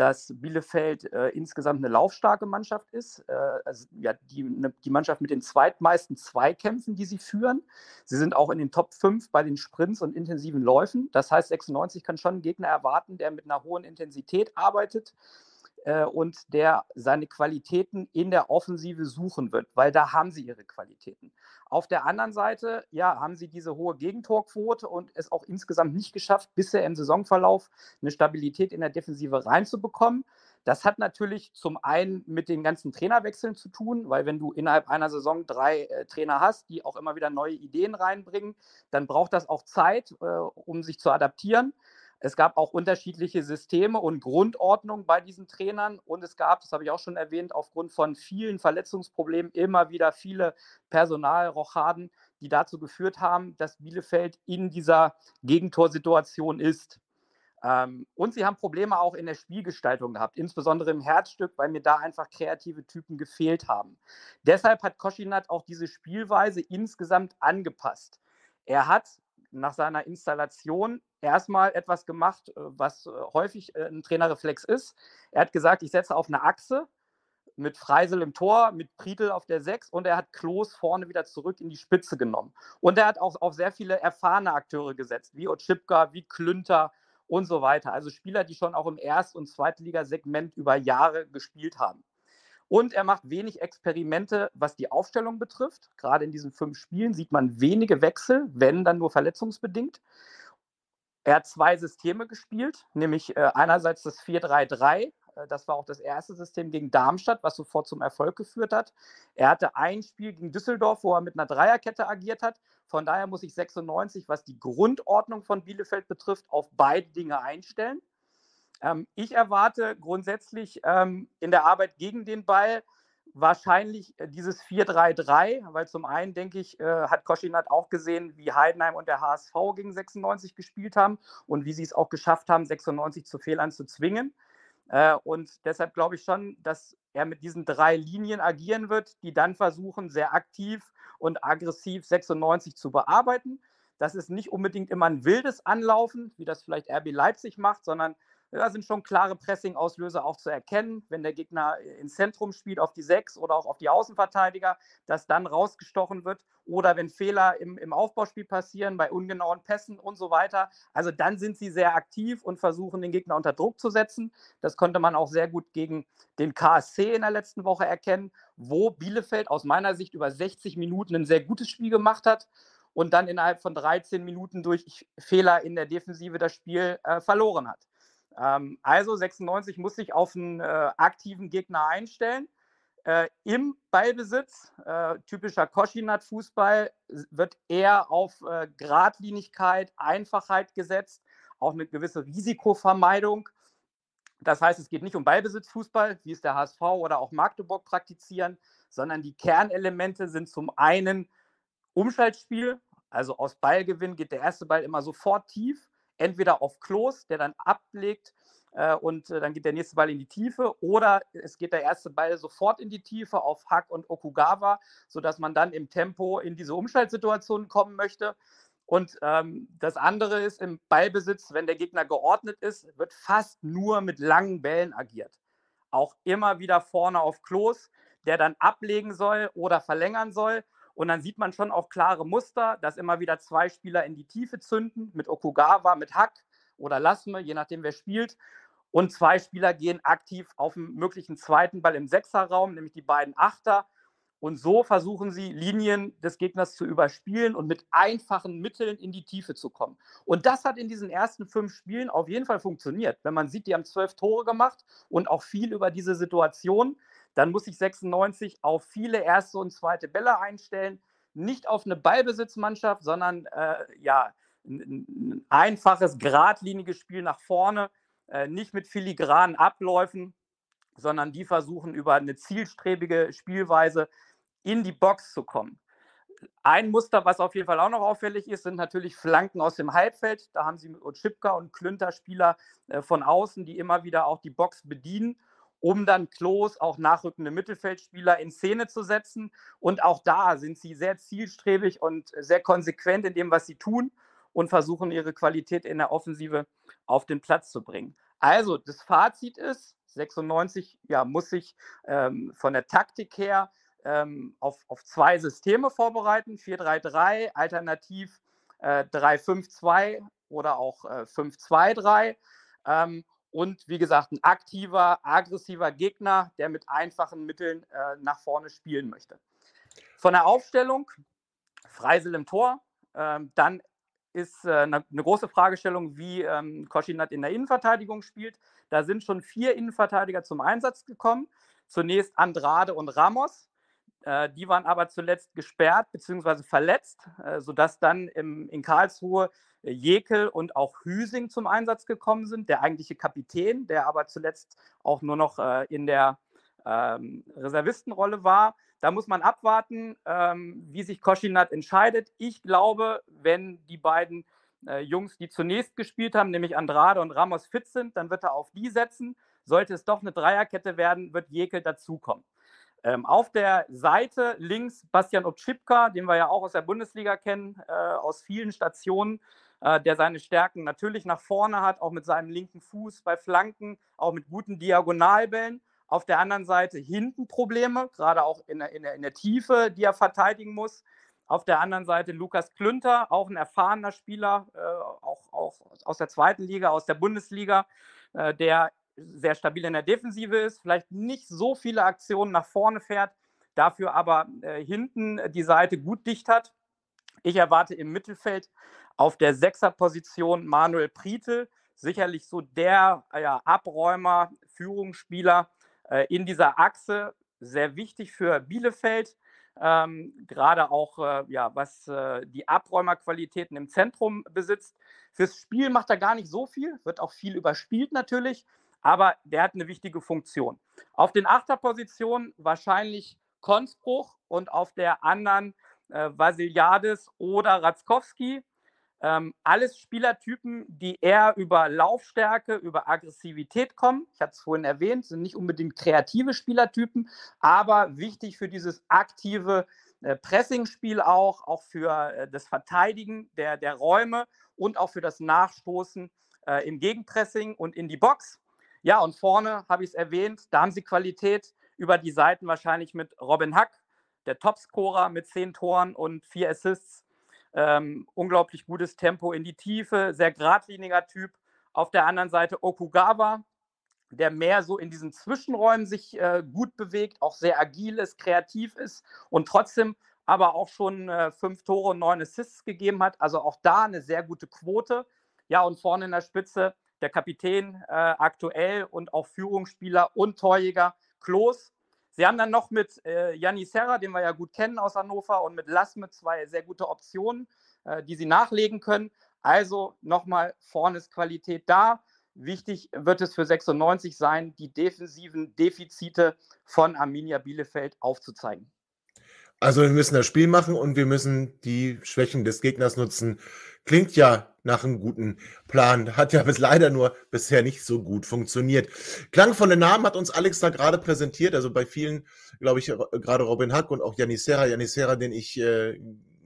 dass Bielefeld äh, insgesamt eine laufstarke Mannschaft ist. Äh, also ja, die, ne, die Mannschaft mit den zweitmeisten Zweikämpfen, die sie führen. Sie sind auch in den Top 5 bei den Sprints und intensiven Läufen. Das heißt, 96 kann schon einen Gegner erwarten, der mit einer hohen Intensität arbeitet äh, und der seine Qualitäten in der Offensive suchen wird, weil da haben sie ihre Qualitäten. Auf der anderen Seite, ja, haben sie diese hohe Gegentorquote und es auch insgesamt nicht geschafft, bisher im Saisonverlauf eine Stabilität in der Defensive reinzubekommen. Das hat natürlich zum einen mit den ganzen Trainerwechseln zu tun, weil wenn du innerhalb einer Saison drei äh, Trainer hast, die auch immer wieder neue Ideen reinbringen, dann braucht das auch Zeit, äh, um sich zu adaptieren. Es gab auch unterschiedliche Systeme und Grundordnungen bei diesen Trainern und es gab, das habe ich auch schon erwähnt, aufgrund von vielen Verletzungsproblemen immer wieder viele Personalrochaden, die dazu geführt haben, dass Bielefeld in dieser Gegentorsituation ist. Ähm, und sie haben Probleme auch in der Spielgestaltung gehabt, insbesondere im Herzstück, weil mir da einfach kreative Typen gefehlt haben. Deshalb hat Koschinat auch diese Spielweise insgesamt angepasst. Er hat nach seiner Installation erstmal etwas gemacht, äh, was äh, häufig äh, ein Trainerreflex ist. Er hat gesagt, ich setze auf eine Achse mit Freisel im Tor, mit Prietl auf der 6 und er hat Klos vorne wieder zurück in die Spitze genommen. Und er hat auch auf sehr viele erfahrene Akteure gesetzt, wie Otschipka, wie Klünter und so weiter. Also Spieler, die schon auch im Erst- und Zweitligasegment über Jahre gespielt haben. Und er macht wenig Experimente, was die Aufstellung betrifft. Gerade in diesen fünf Spielen sieht man wenige Wechsel, wenn dann nur verletzungsbedingt. Er hat zwei Systeme gespielt, nämlich äh, einerseits das 4-3-3, äh, das war auch das erste System gegen Darmstadt, was sofort zum Erfolg geführt hat. Er hatte ein Spiel gegen Düsseldorf, wo er mit einer Dreierkette agiert hat. Von daher muss ich 96, was die Grundordnung von Bielefeld betrifft, auf beide Dinge einstellen. Ähm, ich erwarte grundsätzlich ähm, in der Arbeit gegen den Ball wahrscheinlich äh, dieses 4-3-3, weil zum einen, denke ich, äh, hat Koschinat auch gesehen, wie Heidenheim und der HSV gegen 96 gespielt haben und wie sie es auch geschafft haben, 96 zu Fehlern zu zwingen. Äh, und deshalb glaube ich schon, dass er mit diesen drei Linien agieren wird, die dann versuchen, sehr aktiv und aggressiv 96 zu bearbeiten. Das ist nicht unbedingt immer ein wildes Anlaufen, wie das vielleicht RB Leipzig macht, sondern da sind schon klare Pressing-Auslöser auch zu erkennen, wenn der Gegner ins Zentrum spielt, auf die Sechs oder auch auf die Außenverteidiger, dass dann rausgestochen wird. Oder wenn Fehler im, im Aufbauspiel passieren, bei ungenauen Pässen und so weiter. Also dann sind sie sehr aktiv und versuchen, den Gegner unter Druck zu setzen. Das konnte man auch sehr gut gegen den KSC in der letzten Woche erkennen, wo Bielefeld aus meiner Sicht über 60 Minuten ein sehr gutes Spiel gemacht hat und dann innerhalb von 13 Minuten durch Fehler in der Defensive das Spiel äh, verloren hat. Ähm, also 96 muss sich auf einen äh, aktiven Gegner einstellen. Äh, Im Ballbesitz, äh, typischer Koschinat-Fußball, wird eher auf äh, Gradlinigkeit, Einfachheit gesetzt, auch eine gewisse Risikovermeidung. Das heißt, es geht nicht um Ballbesitzfußball, wie es der HSV oder auch Magdeburg praktizieren, sondern die Kernelemente sind zum einen Umschaltspiel, also aus Ballgewinn geht der erste Ball immer sofort tief entweder auf Klos, der dann ablegt äh, und äh, dann geht der nächste Ball in die Tiefe, oder es geht der erste Ball sofort in die Tiefe auf Hack und Okugawa, sodass man dann im Tempo in diese Umschaltsituation kommen möchte. Und ähm, das andere ist im Ballbesitz, wenn der Gegner geordnet ist, wird fast nur mit langen Bällen agiert. Auch immer wieder vorne auf Klos, der dann ablegen soll oder verlängern soll. Und dann sieht man schon auch klare Muster, dass immer wieder zwei Spieler in die Tiefe zünden, mit Okugawa, mit Hack oder Lassme, je nachdem wer spielt. Und zwei Spieler gehen aktiv auf den möglichen zweiten Ball im Sechserraum, nämlich die beiden Achter. Und so versuchen sie, Linien des Gegners zu überspielen und mit einfachen Mitteln in die Tiefe zu kommen. Und das hat in diesen ersten fünf Spielen auf jeden Fall funktioniert. Wenn man sieht, die haben zwölf Tore gemacht und auch viel über diese Situation dann muss ich 96 auf viele erste und zweite Bälle einstellen. Nicht auf eine Ballbesitzmannschaft, sondern äh, ja, ein, ein, einfaches, geradliniges Spiel nach vorne, äh, nicht mit filigranen Abläufen, sondern die versuchen über eine zielstrebige Spielweise in die Box zu kommen. Ein Muster, was auf jeden Fall auch noch auffällig ist, sind natürlich Flanken aus dem Halbfeld. Da haben sie mit Otschipka und Klünter Spieler äh, von außen, die immer wieder auch die Box bedienen um dann Klos, auch nachrückende Mittelfeldspieler in Szene zu setzen. Und auch da sind sie sehr zielstrebig und sehr konsequent in dem, was sie tun und versuchen, ihre Qualität in der Offensive auf den Platz zu bringen. Also, das Fazit ist, 96 ja, muss sich ähm, von der Taktik her ähm, auf, auf zwei Systeme vorbereiten: 4-3-3, alternativ äh, 3-5-2 oder auch äh, 5-2-3. Ähm, und wie gesagt, ein aktiver, aggressiver Gegner, der mit einfachen Mitteln äh, nach vorne spielen möchte. Von der Aufstellung, Freisel im Tor, ähm, dann ist äh, eine, eine, große Fragestellung, wie ähm, Koschinat in der Innenverteidigung spielt. Da sind schon vier Innenverteidiger zum Einsatz gekommen. Zunächst Andrade und Ramos. Äh, die waren aber zuletzt gesperrt bzw. verletzt, äh, sodass dann im, in Karlsruhe Jekel und auch Hüsing zum Einsatz gekommen sind, der eigentliche Kapitän, der aber zuletzt auch nur noch äh, in der ähm, Reservistenrolle war. Da muss man abwarten, ähm, wie sich Koschinat entscheidet. Ich glaube, wenn die beiden äh, Jungs, die zunächst gespielt haben, nämlich Andrade und Ramos fit sind, dann wird er auf die setzen. Sollte es doch eine Dreierkette werden, wird Jekel dazukommen. Ähm, auf der Seite links Bastian Obczipka, den wir ja auch aus der Bundesliga kennen, äh, aus vielen Stationen, äh, der seine Stärken natürlich nach vorne hat, auch mit seinem linken Fuß bei Flanken, auch mit guten Diagonalbällen, Auf der anderen Seite hinten Probleme, gerade auch in der, in, in der Tiefe, die er verteidigen muss. Auf der anderen Seite Lukas Klünter, auch ein erfahrener Spieler, äh, auch, auch aus der zweiten Liga, aus der Bundesliga, äh, der sehr stabil in der Defensive ist, vielleicht nicht so viele Aktionen nach vorne fährt, dafür aber äh, hinten die Seite gut dicht hat. Ich erwarte im Mittelfeld auf der Sechserposition Manuel Prietl, sicherlich so der ja, Abräumer, Führungsspieler äh, in dieser Achse, sehr wichtig für Bielefeld. Ähm, gerade auch, äh, ja, was äh, die Abräumerqualitäten im Zentrum besitzt. Fürs Spiel macht er gar nicht so viel, wird auch viel überspielt natürlich, aber der hat eine wichtige Funktion. Auf den Achterpositionen wahrscheinlich Konspruch und auf der anderen äh, Vasiliades oder Ratzkowski. Ähm, alles Spielertypen, die eher über Laufstärke, über Aggressivität kommen. Ich hatte es vorhin erwähnt, sind nicht unbedingt kreative Spielertypen, aber wichtig für dieses aktive äh, Pressingspiel auch, auch für äh, das Verteidigen der, der Räume und auch für das Nachstoßen äh, im Gegenpressing und in die Box. Ja, und vorne habe ich es erwähnt, da haben sie Qualität über die Seiten wahrscheinlich mit Robin Hack, der Topscorer mit zehn Toren und vier Assists. Ähm, unglaublich gutes Tempo in die Tiefe, sehr geradliniger Typ. Auf der anderen Seite Okugawa, der mehr so in diesen Zwischenräumen sich äh, gut bewegt, auch sehr agil ist, kreativ ist und trotzdem aber auch schon äh, fünf Tore und neun Assists gegeben hat. Also auch da eine sehr gute Quote. Ja, und vorne in der Spitze der Kapitän äh, aktuell und auch Führungsspieler und Torjäger Klos. Sie haben dann noch mit äh, Janni Serra, den wir ja gut kennen aus Hannover, und mit Lasme zwei sehr gute Optionen, äh, die sie nachlegen können. Also nochmal, vorne ist Qualität da. Wichtig wird es für 96 sein, die defensiven Defizite von Arminia Bielefeld aufzuzeigen. Also wir müssen das Spiel machen und wir müssen die Schwächen des Gegners nutzen. Klingt ja nach einem guten Plan. Hat ja bis leider nur bisher nicht so gut funktioniert. Klangvolle Namen hat uns Alex da gerade präsentiert. Also bei vielen, glaube ich, gerade Robin Hack und auch Janisera. Janisera, den ich äh,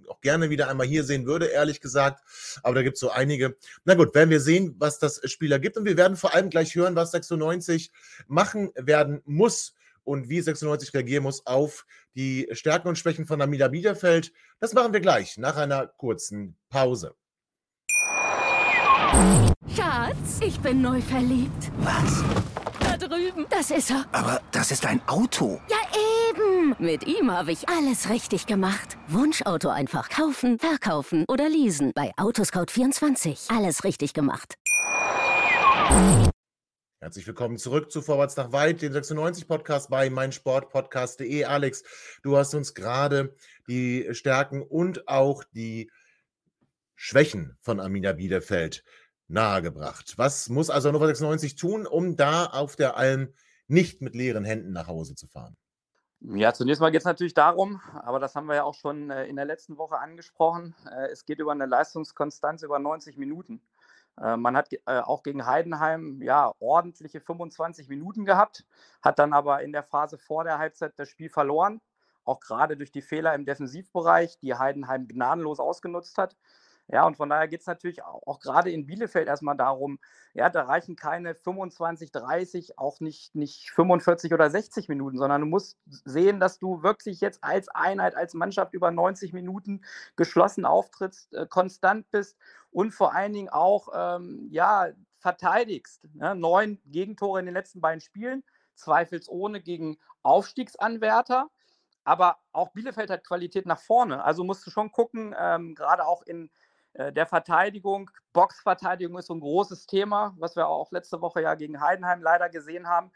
auch gerne wieder einmal hier sehen würde, ehrlich gesagt. Aber da gibt es so einige. Na gut, werden wir sehen, was das Spieler gibt. Und wir werden vor allem gleich hören, was 96 machen werden muss und wie 96 reagieren muss auf die Stärken und Schwächen von Amida Biederfeld. Das machen wir gleich nach einer kurzen Pause. Schatz, ich bin neu verliebt. Was? Da drüben. Das ist er. Aber das ist ein Auto. Ja, eben. Mit ihm habe ich alles richtig gemacht. Wunschauto einfach kaufen, verkaufen oder leasen. Bei Autoscout24. Alles richtig gemacht. Herzlich willkommen zurück zu Vorwärts nach Weit, dem 96-Podcast bei meinsportpodcast.de. Alex, du hast uns gerade die Stärken und auch die Schwächen von Amina Bielefeld nahegebracht. Was muss also Hannover 96 tun, um da auf der Alm nicht mit leeren Händen nach Hause zu fahren? Ja, zunächst mal geht es natürlich darum, aber das haben wir ja auch schon äh, in der letzten Woche angesprochen, äh, es geht über eine Leistungskonstanz über 90 Minuten. Äh, man hat äh, auch gegen Heidenheim ja ordentliche 25 Minuten gehabt, hat dann aber in der Phase vor der Halbzeit das Spiel verloren, auch gerade durch die Fehler im Defensivbereich, die Heidenheim gnadenlos ausgenutzt hat. Ja, und von daher geht es natürlich auch, gerade in Bielefeld erstmal darum, ja, da reichen keine 25, 30, auch nicht, nicht 45 oder 60 Minuten, sondern du musst sehen, dass du wirklich jetzt als Einheit, als Mannschaft über 90 Minuten geschlossen auftrittst, äh, konstant bist und vor allen Dingen auch, ähm, ja, verteidigst. Ne? Neun Gegentore in den letzten beiden Spielen, zweifelsohne gegen Aufstiegsanwärter. Aber auch Bielefeld hat Qualität nach vorne. Also musst du schon gucken, ähm, gerade auch in, der Verteidigung. Boxverteidigung ist so ein großes Thema, was wir auch letzte Woche ja gegen Heidenheim leider gesehen haben.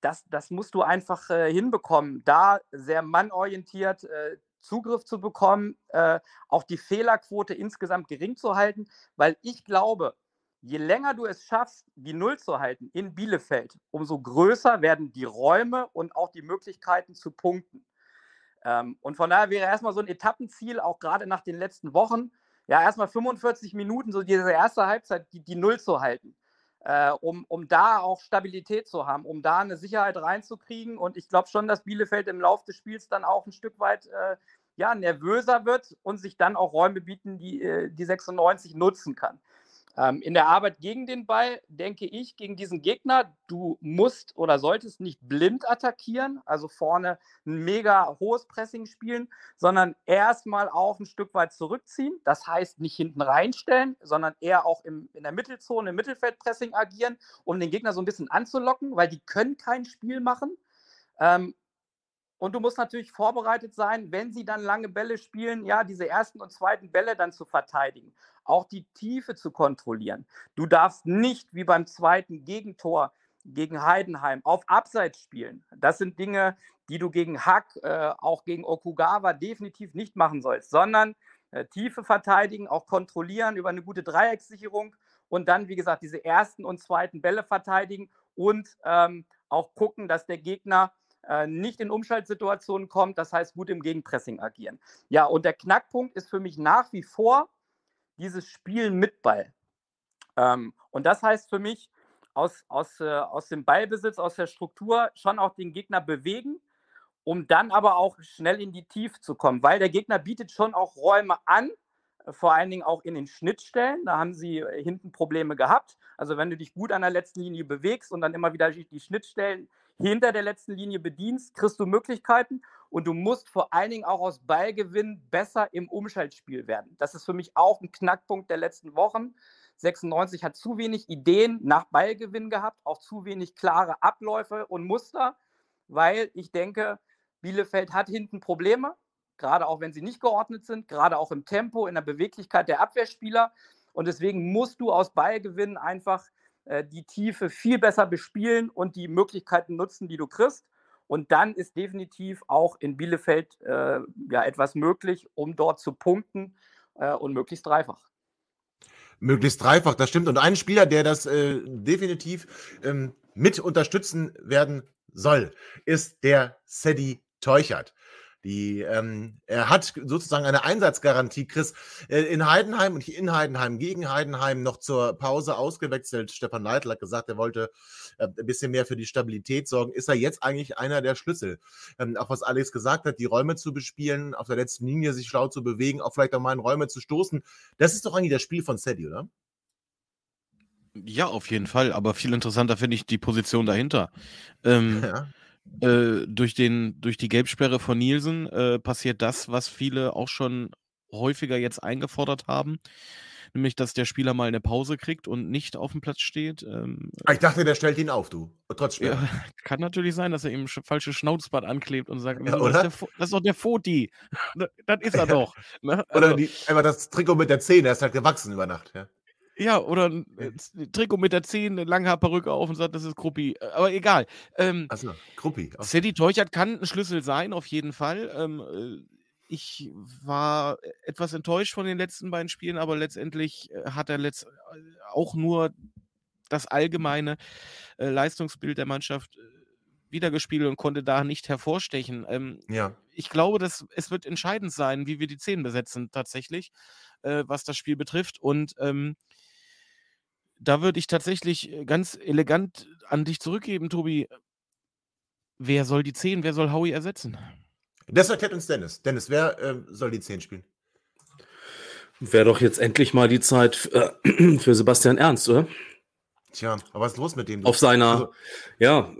Das, das musst du einfach äh, hinbekommen, da sehr mannorientiert äh, Zugriff zu bekommen, äh, auch die Fehlerquote insgesamt gering zu halten, weil ich glaube, je länger du es schaffst, die Null zu halten in Bielefeld, umso größer werden die Räume und auch die Möglichkeiten zu punkten. Ähm, und von daher wäre erstmal so ein Etappenziel, auch gerade nach den letzten Wochen, ja, erstmal 45 Minuten, so diese erste Halbzeit, die, die Null zu halten, äh, um, um da auch Stabilität zu haben, um da eine Sicherheit reinzukriegen. Und ich glaube schon, dass Bielefeld im Laufe des Spiels dann auch ein Stück weit äh, ja, nervöser wird und sich dann auch Räume bieten, die äh, die 96 nutzen kann. Ähm, in der Arbeit gegen den Ball denke ich, gegen diesen Gegner, du musst oder solltest nicht blind attackieren, also vorne ein mega hohes Pressing spielen, sondern erstmal auch ein Stück weit zurückziehen. Das heißt, nicht hinten reinstellen, sondern eher auch im, in der Mittelzone, im Mittelfeldpressing agieren, um den Gegner so ein bisschen anzulocken, weil die können kein Spiel machen. Ähm, und du musst natürlich vorbereitet sein, wenn sie dann lange Bälle spielen, ja, diese ersten und zweiten Bälle dann zu verteidigen, auch die Tiefe zu kontrollieren. Du darfst nicht wie beim zweiten Gegentor gegen Heidenheim auf Abseits spielen. Das sind Dinge, die du gegen Hack, äh, auch gegen Okugawa definitiv nicht machen sollst, sondern äh, Tiefe verteidigen, auch kontrollieren über eine gute Dreieckssicherung und dann, wie gesagt, diese ersten und zweiten Bälle verteidigen und ähm, auch gucken, dass der Gegner nicht in Umschaltsituationen kommt, das heißt gut im Gegenpressing agieren. Ja, und der Knackpunkt ist für mich nach wie vor dieses Spielen mit Ball. Ähm, und das heißt für mich, aus, aus, äh, aus dem Ballbesitz, aus der Struktur schon auch den Gegner bewegen, um dann aber auch schnell in die Tiefe zu kommen, weil der Gegner bietet schon auch Räume an, vor allen Dingen auch in den Schnittstellen. Da haben sie äh, hinten Probleme gehabt. Also wenn du dich gut an der letzten Linie bewegst und dann immer wieder die Schnittstellen hinter der letzten Linie bedienst, kriegst du Möglichkeiten und du musst vor allen Dingen auch aus Ballgewinn besser im Umschaltspiel werden. Das ist für mich auch ein Knackpunkt der letzten Wochen. 96 hat zu wenig Ideen nach Ballgewinn gehabt, auch zu wenig klare Abläufe und Muster, weil ich denke, Bielefeld hat hinten Probleme, gerade auch wenn sie nicht geordnet sind, gerade auch im Tempo, in der Beweglichkeit der Abwehrspieler. Und deswegen musst du aus Ballgewinn einfach die Tiefe viel besser bespielen und die Möglichkeiten nutzen, die du kriegst. Und dann ist definitiv auch in Bielefeld äh, ja etwas möglich, um dort zu punkten äh, und möglichst dreifach. Möglichst dreifach, das stimmt. Und ein Spieler, der das äh, definitiv ähm, mit unterstützen werden soll, ist der Sedi Teuchert. Die, ähm, er hat sozusagen eine Einsatzgarantie, Chris. Äh, in Heidenheim und in Heidenheim, gegen Heidenheim noch zur Pause ausgewechselt. Stefan Neidl hat gesagt, er wollte äh, ein bisschen mehr für die Stabilität sorgen. Ist er jetzt eigentlich einer der Schlüssel? Ähm, auch was Alex gesagt hat, die Räume zu bespielen, auf der letzten Linie sich schlau zu bewegen, auch vielleicht auch mal in Räume zu stoßen. Das ist doch eigentlich das Spiel von Sedi, oder? Ja, auf jeden Fall. Aber viel interessanter finde ich die Position dahinter. Ähm, ja. Äh, durch, den, durch die Gelbsperre von Nielsen äh, passiert das, was viele auch schon häufiger jetzt eingefordert haben. Nämlich, dass der Spieler mal eine Pause kriegt und nicht auf dem Platz steht. Ähm, ah, ich dachte, der stellt ihn auf, du. Trotz Sperre. Ja, kann natürlich sein, dass er ihm falsche Schnauzbart anklebt und sagt, ja, das, ist das, ist doch der Foti. das ist er doch. Ne? Also, oder die, einfach das Trikot mit der Zähne, der ist halt gewachsen über Nacht. Ja. Ja, oder ein äh, Trikot mit der 10, eine Langhaarperücke auf und sagt, das ist Kruppi. Äh, aber egal. Ähm, Achso, Kruppi. Sadie Teuchert kann ein Schlüssel sein, auf jeden Fall. Ähm, äh, ich war etwas enttäuscht von den letzten beiden Spielen, aber letztendlich hat er letzt auch nur das allgemeine äh, Leistungsbild der Mannschaft wiedergespielt und konnte da nicht hervorstechen. Ähm, ja. Ich glaube, dass es wird entscheidend sein, wie wir die Zehn besetzen tatsächlich, äh, was das Spiel betrifft. Und ähm, da würde ich tatsächlich äh, ganz elegant an dich zurückgeben, Tobi. Wer soll die 10, wer soll Howie ersetzen? Das erklärt uns Dennis. Dennis, wer äh, soll die 10 spielen? Wäre doch jetzt endlich mal die Zeit äh, für Sebastian Ernst, oder? Tja, aber was ist los mit dem? Auf seiner, also, ja,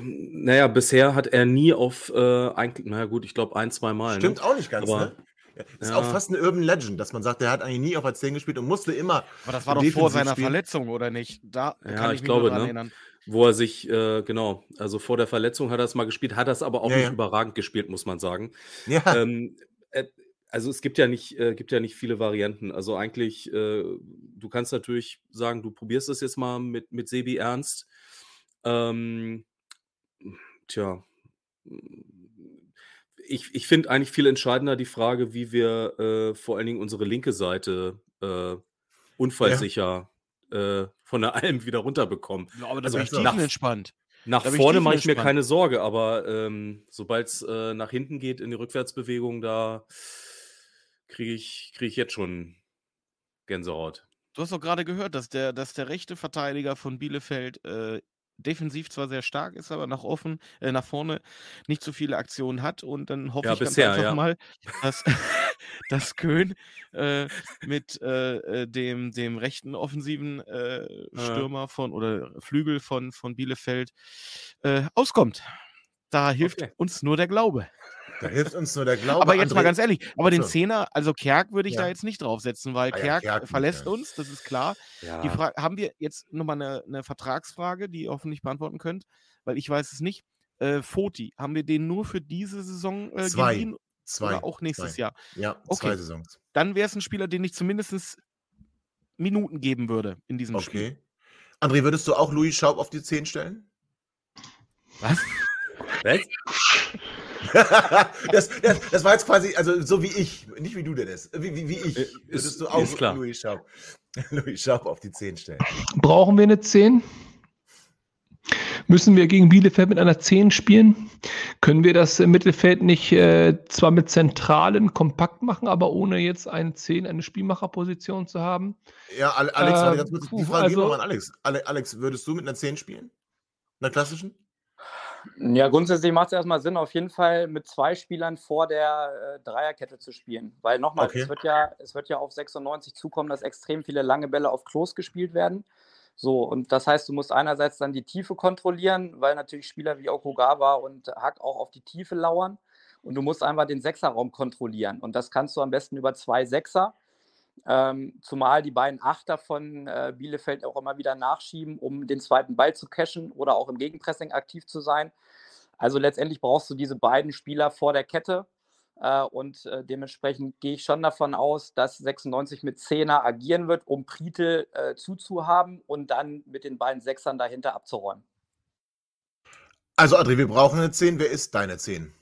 naja, bisher hat er nie auf, äh, eigentlich, naja gut, ich glaube ein, zwei Mal. Ne? Stimmt ne? auch nicht ganz, aber, ne? Ist ja. auch fast eine Urban Legend, dass man sagt, er hat eigentlich nie auf der 10 gespielt und musste immer. Aber das war doch vor seiner spielen. Verletzung, oder nicht? Da ja, kann ich, ich glaube, ne? erinnern. Wo er sich, äh, genau, also vor der Verletzung hat er es mal gespielt, hat er es aber auch ja, nicht überragend gespielt, muss man sagen. Ja. Ähm, äh, also es gibt ja nicht, äh, gibt ja nicht viele Varianten. Also eigentlich, äh, du kannst natürlich sagen, du probierst es jetzt mal mit, mit Sebi Ernst. Ähm, tja, ich, ich finde eigentlich viel entscheidender die Frage, wie wir äh, vor allen Dingen unsere linke Seite äh, unfallsicher ja. äh, von der Alm wieder runterbekommen. Ja, aber da also bin ich nach, entspannt. Nach vorne mache ich mir keine Sorge, aber ähm, sobald es äh, nach hinten geht in die Rückwärtsbewegung, da kriege ich, krieg ich jetzt schon Gänsehaut. Du hast doch gerade gehört, dass der, dass der rechte Verteidiger von Bielefeld äh, defensiv zwar sehr stark ist, aber nach offen, äh, nach vorne nicht so viele Aktionen hat. Und dann hoffe ja, ich bisher, einfach ja. mal, dass, dass Köhn äh, mit äh, äh, dem, dem rechten offensiven äh, Stürmer von oder Flügel von, von Bielefeld auskommt. Da hilft Okay. uns nur der Glaube. Da hilft uns nur der Glaube. Aber jetzt mal André- ganz ehrlich, aber den So. Zehner, also Kerk würde ich Ja. da jetzt nicht draufsetzen, weil Ah ja, Kerk, verlässt ja. uns, das ist klar. Ja. Die Frage, haben wir jetzt nochmal eine, eine Vertragsfrage, die ihr hoffentlich beantworten könnt, weil ich weiß es nicht. Äh, Foti, haben wir den nur für diese Saison äh, Zwei. geliehen Zwei. oder auch nächstes zwei. Jahr? Ja, Okay. zwei Saisons. Dann wäre es ein Spieler, den ich zumindest Minuten geben würde in diesem Spiel. Okay. André, würdest du auch Louis Schaub auf die 10 stellen? Was? Was? das, das, das war jetzt quasi, also so wie ich, nicht wie du Dennis, wie, wie, wie ich. Äh, Würdest ist- du auch ist klar. Louis Schaub, Louis Schaub auf die 10 stellen? Brauchen wir eine 10? Müssen wir gegen Bielefeld mit einer 10 spielen? Können wir das äh, Mittelfeld nicht äh, zwar mit Zentralen kompakt machen, aber ohne jetzt eine 10, eine Spielmacherposition zu haben? Ja, Ale- Alex, warte ganz kurz. Die Frage geht also- nochmal an Alex. Ale, Alex, würdest du mit einer 10 spielen? Einer klassischen? Ja, grundsätzlich macht es erstmal Sinn, auf jeden Fall mit zwei Spielern vor der äh, Dreierkette zu spielen. Weil nochmal, Okay. es, wird ja, es wird ja auf 96 zukommen, dass extrem viele lange Bälle auf Klos gespielt werden. So, und das heißt, du musst einerseits dann die Tiefe kontrollieren, weil natürlich Spieler wie Okugawa und Hack auch auf die Tiefe lauern. Und du musst einfach den Sechserraum kontrollieren. Und das kannst du am besten über zwei Sechser. Ähm, zumal die beiden Achter von äh, Bielefeld auch immer wieder nachschieben, um den zweiten Ball zu cashen oder auch im Gegenpressing aktiv zu sein. Also letztendlich brauchst du diese beiden Spieler vor der Kette. Äh, und äh, dementsprechend gehe ich schon davon aus, dass 96 mit Zehner agieren wird, um Pritel äh, zuzuhaben und dann mit den beiden Sechsern dahinter abzuräumen. Also, André, wir brauchen eine 10. Wer ist deine 10?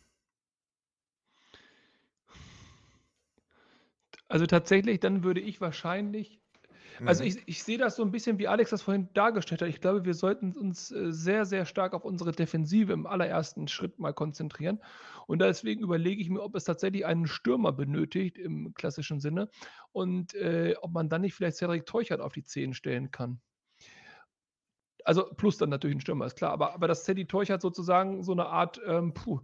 Also tatsächlich, dann würde ich wahrscheinlich Also Mhm. ich, ich sehe das so ein bisschen, wie Alex das vorhin dargestellt hat. Ich glaube, wir sollten uns äh, sehr, sehr stark auf unsere Defensive im allerersten Schritt mal konzentrieren. Und deswegen überlege ich mir, ob es tatsächlich einen Stürmer benötigt im klassischen Sinne und äh, ob man dann nicht vielleicht Cedric Teuchert auf die 10 stellen kann. Also plus dann natürlich ein Stürmer, ist klar. Aber, aber dass Teddy Teuchert sozusagen so eine Art, ähm, puh,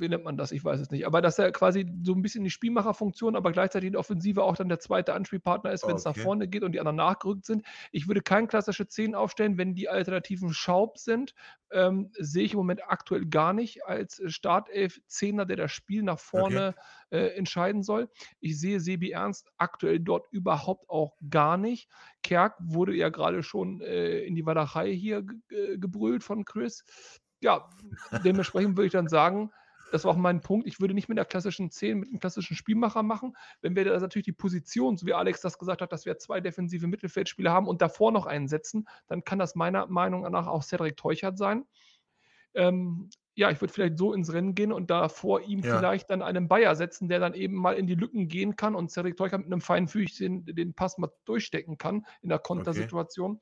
wie nennt man das? Ich weiß es nicht. Aber dass er quasi so ein bisschen die Spielmacherfunktion, aber gleichzeitig in der Offensive auch dann der zweite Anspielpartner ist, wenn es nach Okay. vorne geht und die anderen nachgerückt sind. Ich würde kein klassische 10 aufstellen, wenn die Alternativen Schaub sind. Ähm, sehe ich im Moment aktuell gar nicht als Startelf Zehner, der das Spiel nach vorne äh, entscheiden soll. Ich sehe Sebi Ernst aktuell dort überhaupt auch gar nicht. Kerk wurde ja gerade schon äh, in die Walachei hier ge- ge- gebrüllt von Chris. Ja, dementsprechend würde ich dann sagen, das war auch mein Punkt. Ich würde nicht mit einer klassischen 10, mit einem klassischen Spielmacher machen. Wenn wir da natürlich die Position, so wie Alex das gesagt hat, dass wir zwei defensive Mittelfeldspieler haben und davor noch einen setzen, dann kann das meiner Meinung nach auch Cedric Teuchert sein. Ähm, ja, ich würde vielleicht so ins Rennen gehen und da vor ihm Ja. vielleicht dann einen Bayer setzen, der dann eben mal in die Lücken gehen kann und Cedric Teuchert mit einem feinen Füßchen den Pass mal durchstecken kann in der Kontersituation.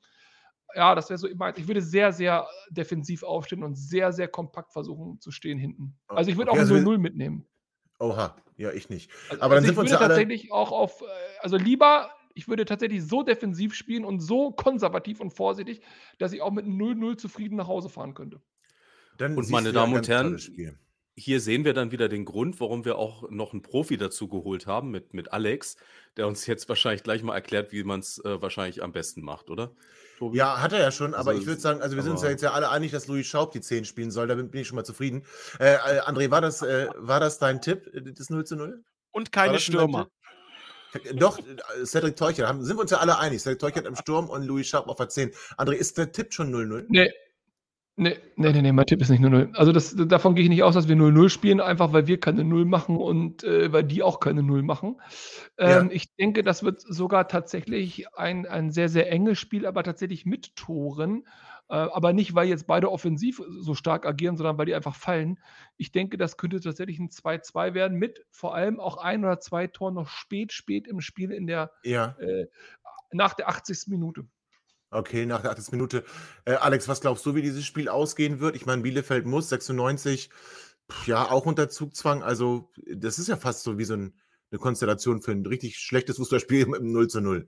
Ja, das wäre so immer. Ich würde sehr, sehr defensiv aufstehen und sehr, sehr kompakt versuchen zu stehen hinten. Also ich würde Okay, auch also ein wir- 0-0 mitnehmen. Oha, ja, ich nicht. Also, Aber dann also sind ich wir uns würde ja alle. tatsächlich auch auf, äh, also lieber, ich würde tatsächlich so defensiv spielen und so konservativ und vorsichtig, dass ich auch mit 0-0 zufrieden nach Hause fahren könnte. Dann Und meine Damen und Herren. Hier sehen wir dann wieder den Grund, warum wir auch noch einen Profi dazu geholt haben mit, mit Alex, der uns jetzt wahrscheinlich gleich mal erklärt, wie man es äh, wahrscheinlich am besten macht, oder? Tobi? Ja, hat er ja schon, aber Also ich würde sagen, also wir sind uns ja jetzt ja alle einig, dass Louis Schaub die 10 spielen soll, da bin ich schon mal zufrieden. Äh, äh, André, war das, äh, war das dein Tipp, äh, das 0 zu 0? Und keine Stürmer. Doch, äh, Cedric Teuchert, haben, sind wir uns ja alle einig. Cedric Teuchert im Sturm und Louis Schaub auf der 10. André, ist der Tipp schon 0-0? Nee. Nee, nee, nee, nee, mein Tipp ist nicht 0-0. Also das, davon gehe ich nicht aus, dass wir 0-0 spielen, einfach weil wir keine 0 machen und äh, weil die auch keine 0 machen. Ähm, Ja. Ich denke, das wird sogar tatsächlich ein, ein sehr, sehr enges Spiel, aber tatsächlich mit Toren. Äh, aber nicht, weil jetzt beide offensiv so stark agieren, sondern weil die einfach fallen. Ich denke, das könnte tatsächlich ein 2-2 werden, mit vor allem auch ein oder zwei Toren noch spät, spät im Spiel in der, Ja, äh, nach der 80. Minute. Okay, nach der 80. Minute. Äh, Alex, was glaubst du, wie dieses Spiel ausgehen wird? Ich meine, Bielefeld muss 96, pf, ja, auch unter Zugzwang. Also, das ist ja fast so wie so ein, eine Konstellation für ein richtig schlechtes Fußballspiel einem 0 zu 0.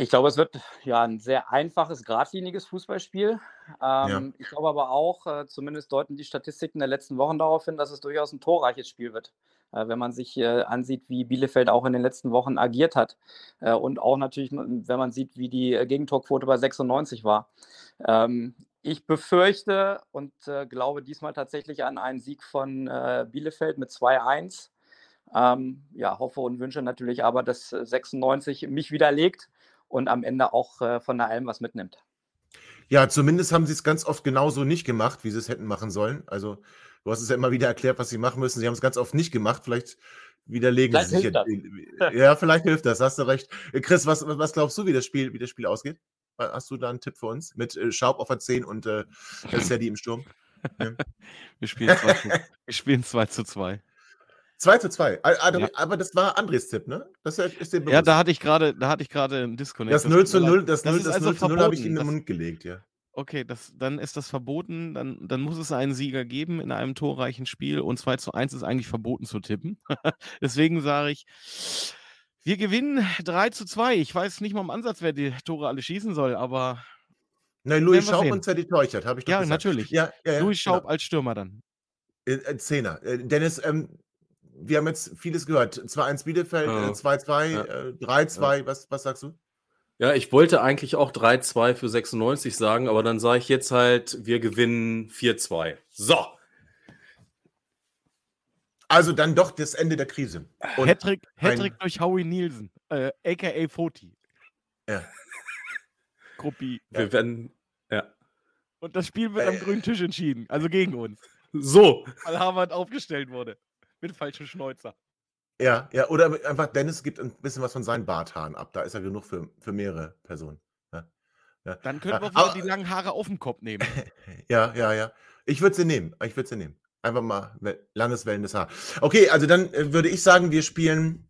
Ich glaube, es wird ja ein sehr einfaches, geradliniges Fußballspiel. Ähm, Ich glaube aber auch, äh, zumindest deuten die Statistiken der letzten Wochen darauf hin, dass es durchaus ein torreiches Spiel wird. Äh, wenn man sich äh, ansieht, wie Bielefeld auch in den letzten Wochen agiert hat. Äh, und auch natürlich, wenn man sieht, wie die Gegentorquote bei 96 war. Ähm, ich befürchte und glaube diesmal tatsächlich an einen Sieg von Bielefeld mit 2-1. Ähm, ja, hoffe und wünsche natürlich aber, dass 96 mich widerlegt und am Ende auch von der Alm was mitnimmt. Ja, zumindest haben sie es ganz oft genauso nicht gemacht, wie sie es hätten machen sollen. Also, du hast es ja immer wieder erklärt, was sie machen müssen. Sie haben es ganz oft nicht gemacht. Vielleicht widerlegen Vielleicht sie sich. hilft jetzt- Ja, vielleicht hilft das, hast du recht. Äh, Chris, was, was glaubst du, wie das Spiel, wie das Spiel ausgeht? Hast du da einen Tipp für uns? Mit äh, Schaub auf der 10 und äh, Sadie im Sturm? Wir spielen 2 zu, wir spielen 2 zu 2. 2 zu 2. Ah, ah, Ja. Aber das war Andres Tipp, ne? Das ist Ja, da hatte ich gerade, da hatte ich gerade einen Disconnect. das 0 zu tut mir 0, leid. das 0, ist das also 0 zu 0 habe ich ihm in den Mund gelegt, ja. Okay, das, dann ist das verboten. Dann, dann muss es einen Sieger geben in einem torreichen Spiel. Und 2 zu 1 ist eigentlich verboten zu tippen. Deswegen sage ich, wir gewinnen 3 zu 2. Ich weiß nicht mal im Ansatz, wer die Tore alle schießen soll, aber Nein, Louis Schaub sehen. und Sadie Teuchert, habe ich doch ja, gesagt. natürlich. Ja, ja, ja, Louis Schaub genau. als Stürmer dann. Äh, äh, Zehner. Äh, Dennis, ähm, wir haben jetzt vieles gehört. 2-1 Bielefeld, Ja. äh, 2-2, Ja. äh, 3-2. Was, was sagst du? Ja, ich wollte eigentlich auch 3-2 für 96 sagen, aber dann sage ich jetzt halt, wir gewinnen 4-2. So. Also dann doch das Ende der Krise. Und Hattrick, ein- Hattrick durch Howie Nielsen, äh, a.k.a. Foti. Ja. Gruppi. Wir werden. Ja. Und das Spiel wird am Äh. grünen Tisch entschieden, also gegen uns, So. weil Harvard aufgestellt wurde. Mit falschem Schnäuzer. Ja, ja, oder einfach Dennis gibt ein bisschen was von seinen Barthaaren ab. Da ist er genug für, für mehrere Personen. Ja, ja. Dann könnten wir aber- die langen Haare auf dem Kopf nehmen. Ja, ja, ja. Ich würde sie nehmen. Ich würde sie nehmen. Einfach mal langes, wellendes Haar. Okay, also dann äh, würde ich sagen, wir spielen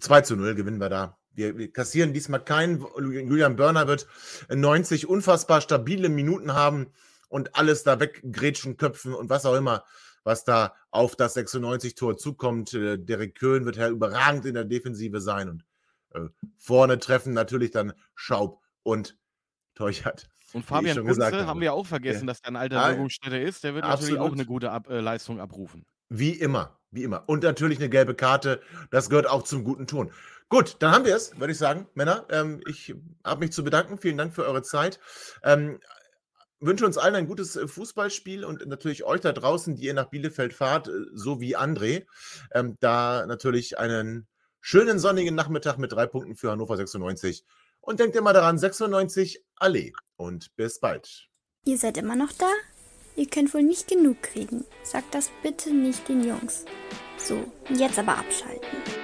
2 zu 0, gewinnen wir da. Wir, wir kassieren diesmal keinen. Julian Börner wird 90 unfassbar stabile Minuten haben und alles da weggrätschen, köpfen und was auch immer, was da auf das 96-Tor zukommt. Äh, Derek Köhn wird ja überragend in der Defensive sein und äh, vorne treffen natürlich dann Schaub und Teuchert. Und Fabian Kunze haben habe. wir auch vergessen, Ja. dass er ein alter Wirkungsstätte ist. Der wird natürlich auch absolut. eine gute Ab äh, Leistung abrufen. Wie immer, wie immer. Und natürlich eine gelbe Karte. Das gehört auch zum guten Ton. Gut, dann haben wir es, würde ich sagen, Männer. Ähm, ich habe mich zu bedanken. Vielen Dank für eure Zeit. Ähm, wünsche uns allen ein gutes äh, Fußballspiel und natürlich euch da draußen, die ihr nach Bielefeld fahrt, äh, so wie André. Ähm, da natürlich einen schönen sonnigen Nachmittag mit drei Punkten für Hannover 96. Und denkt immer daran, 96 Allee. Und bis bald. Ihr seid immer noch da? Ihr könnt wohl nicht genug kriegen. Sagt das bitte nicht den Jungs. So, jetzt aber abschalten.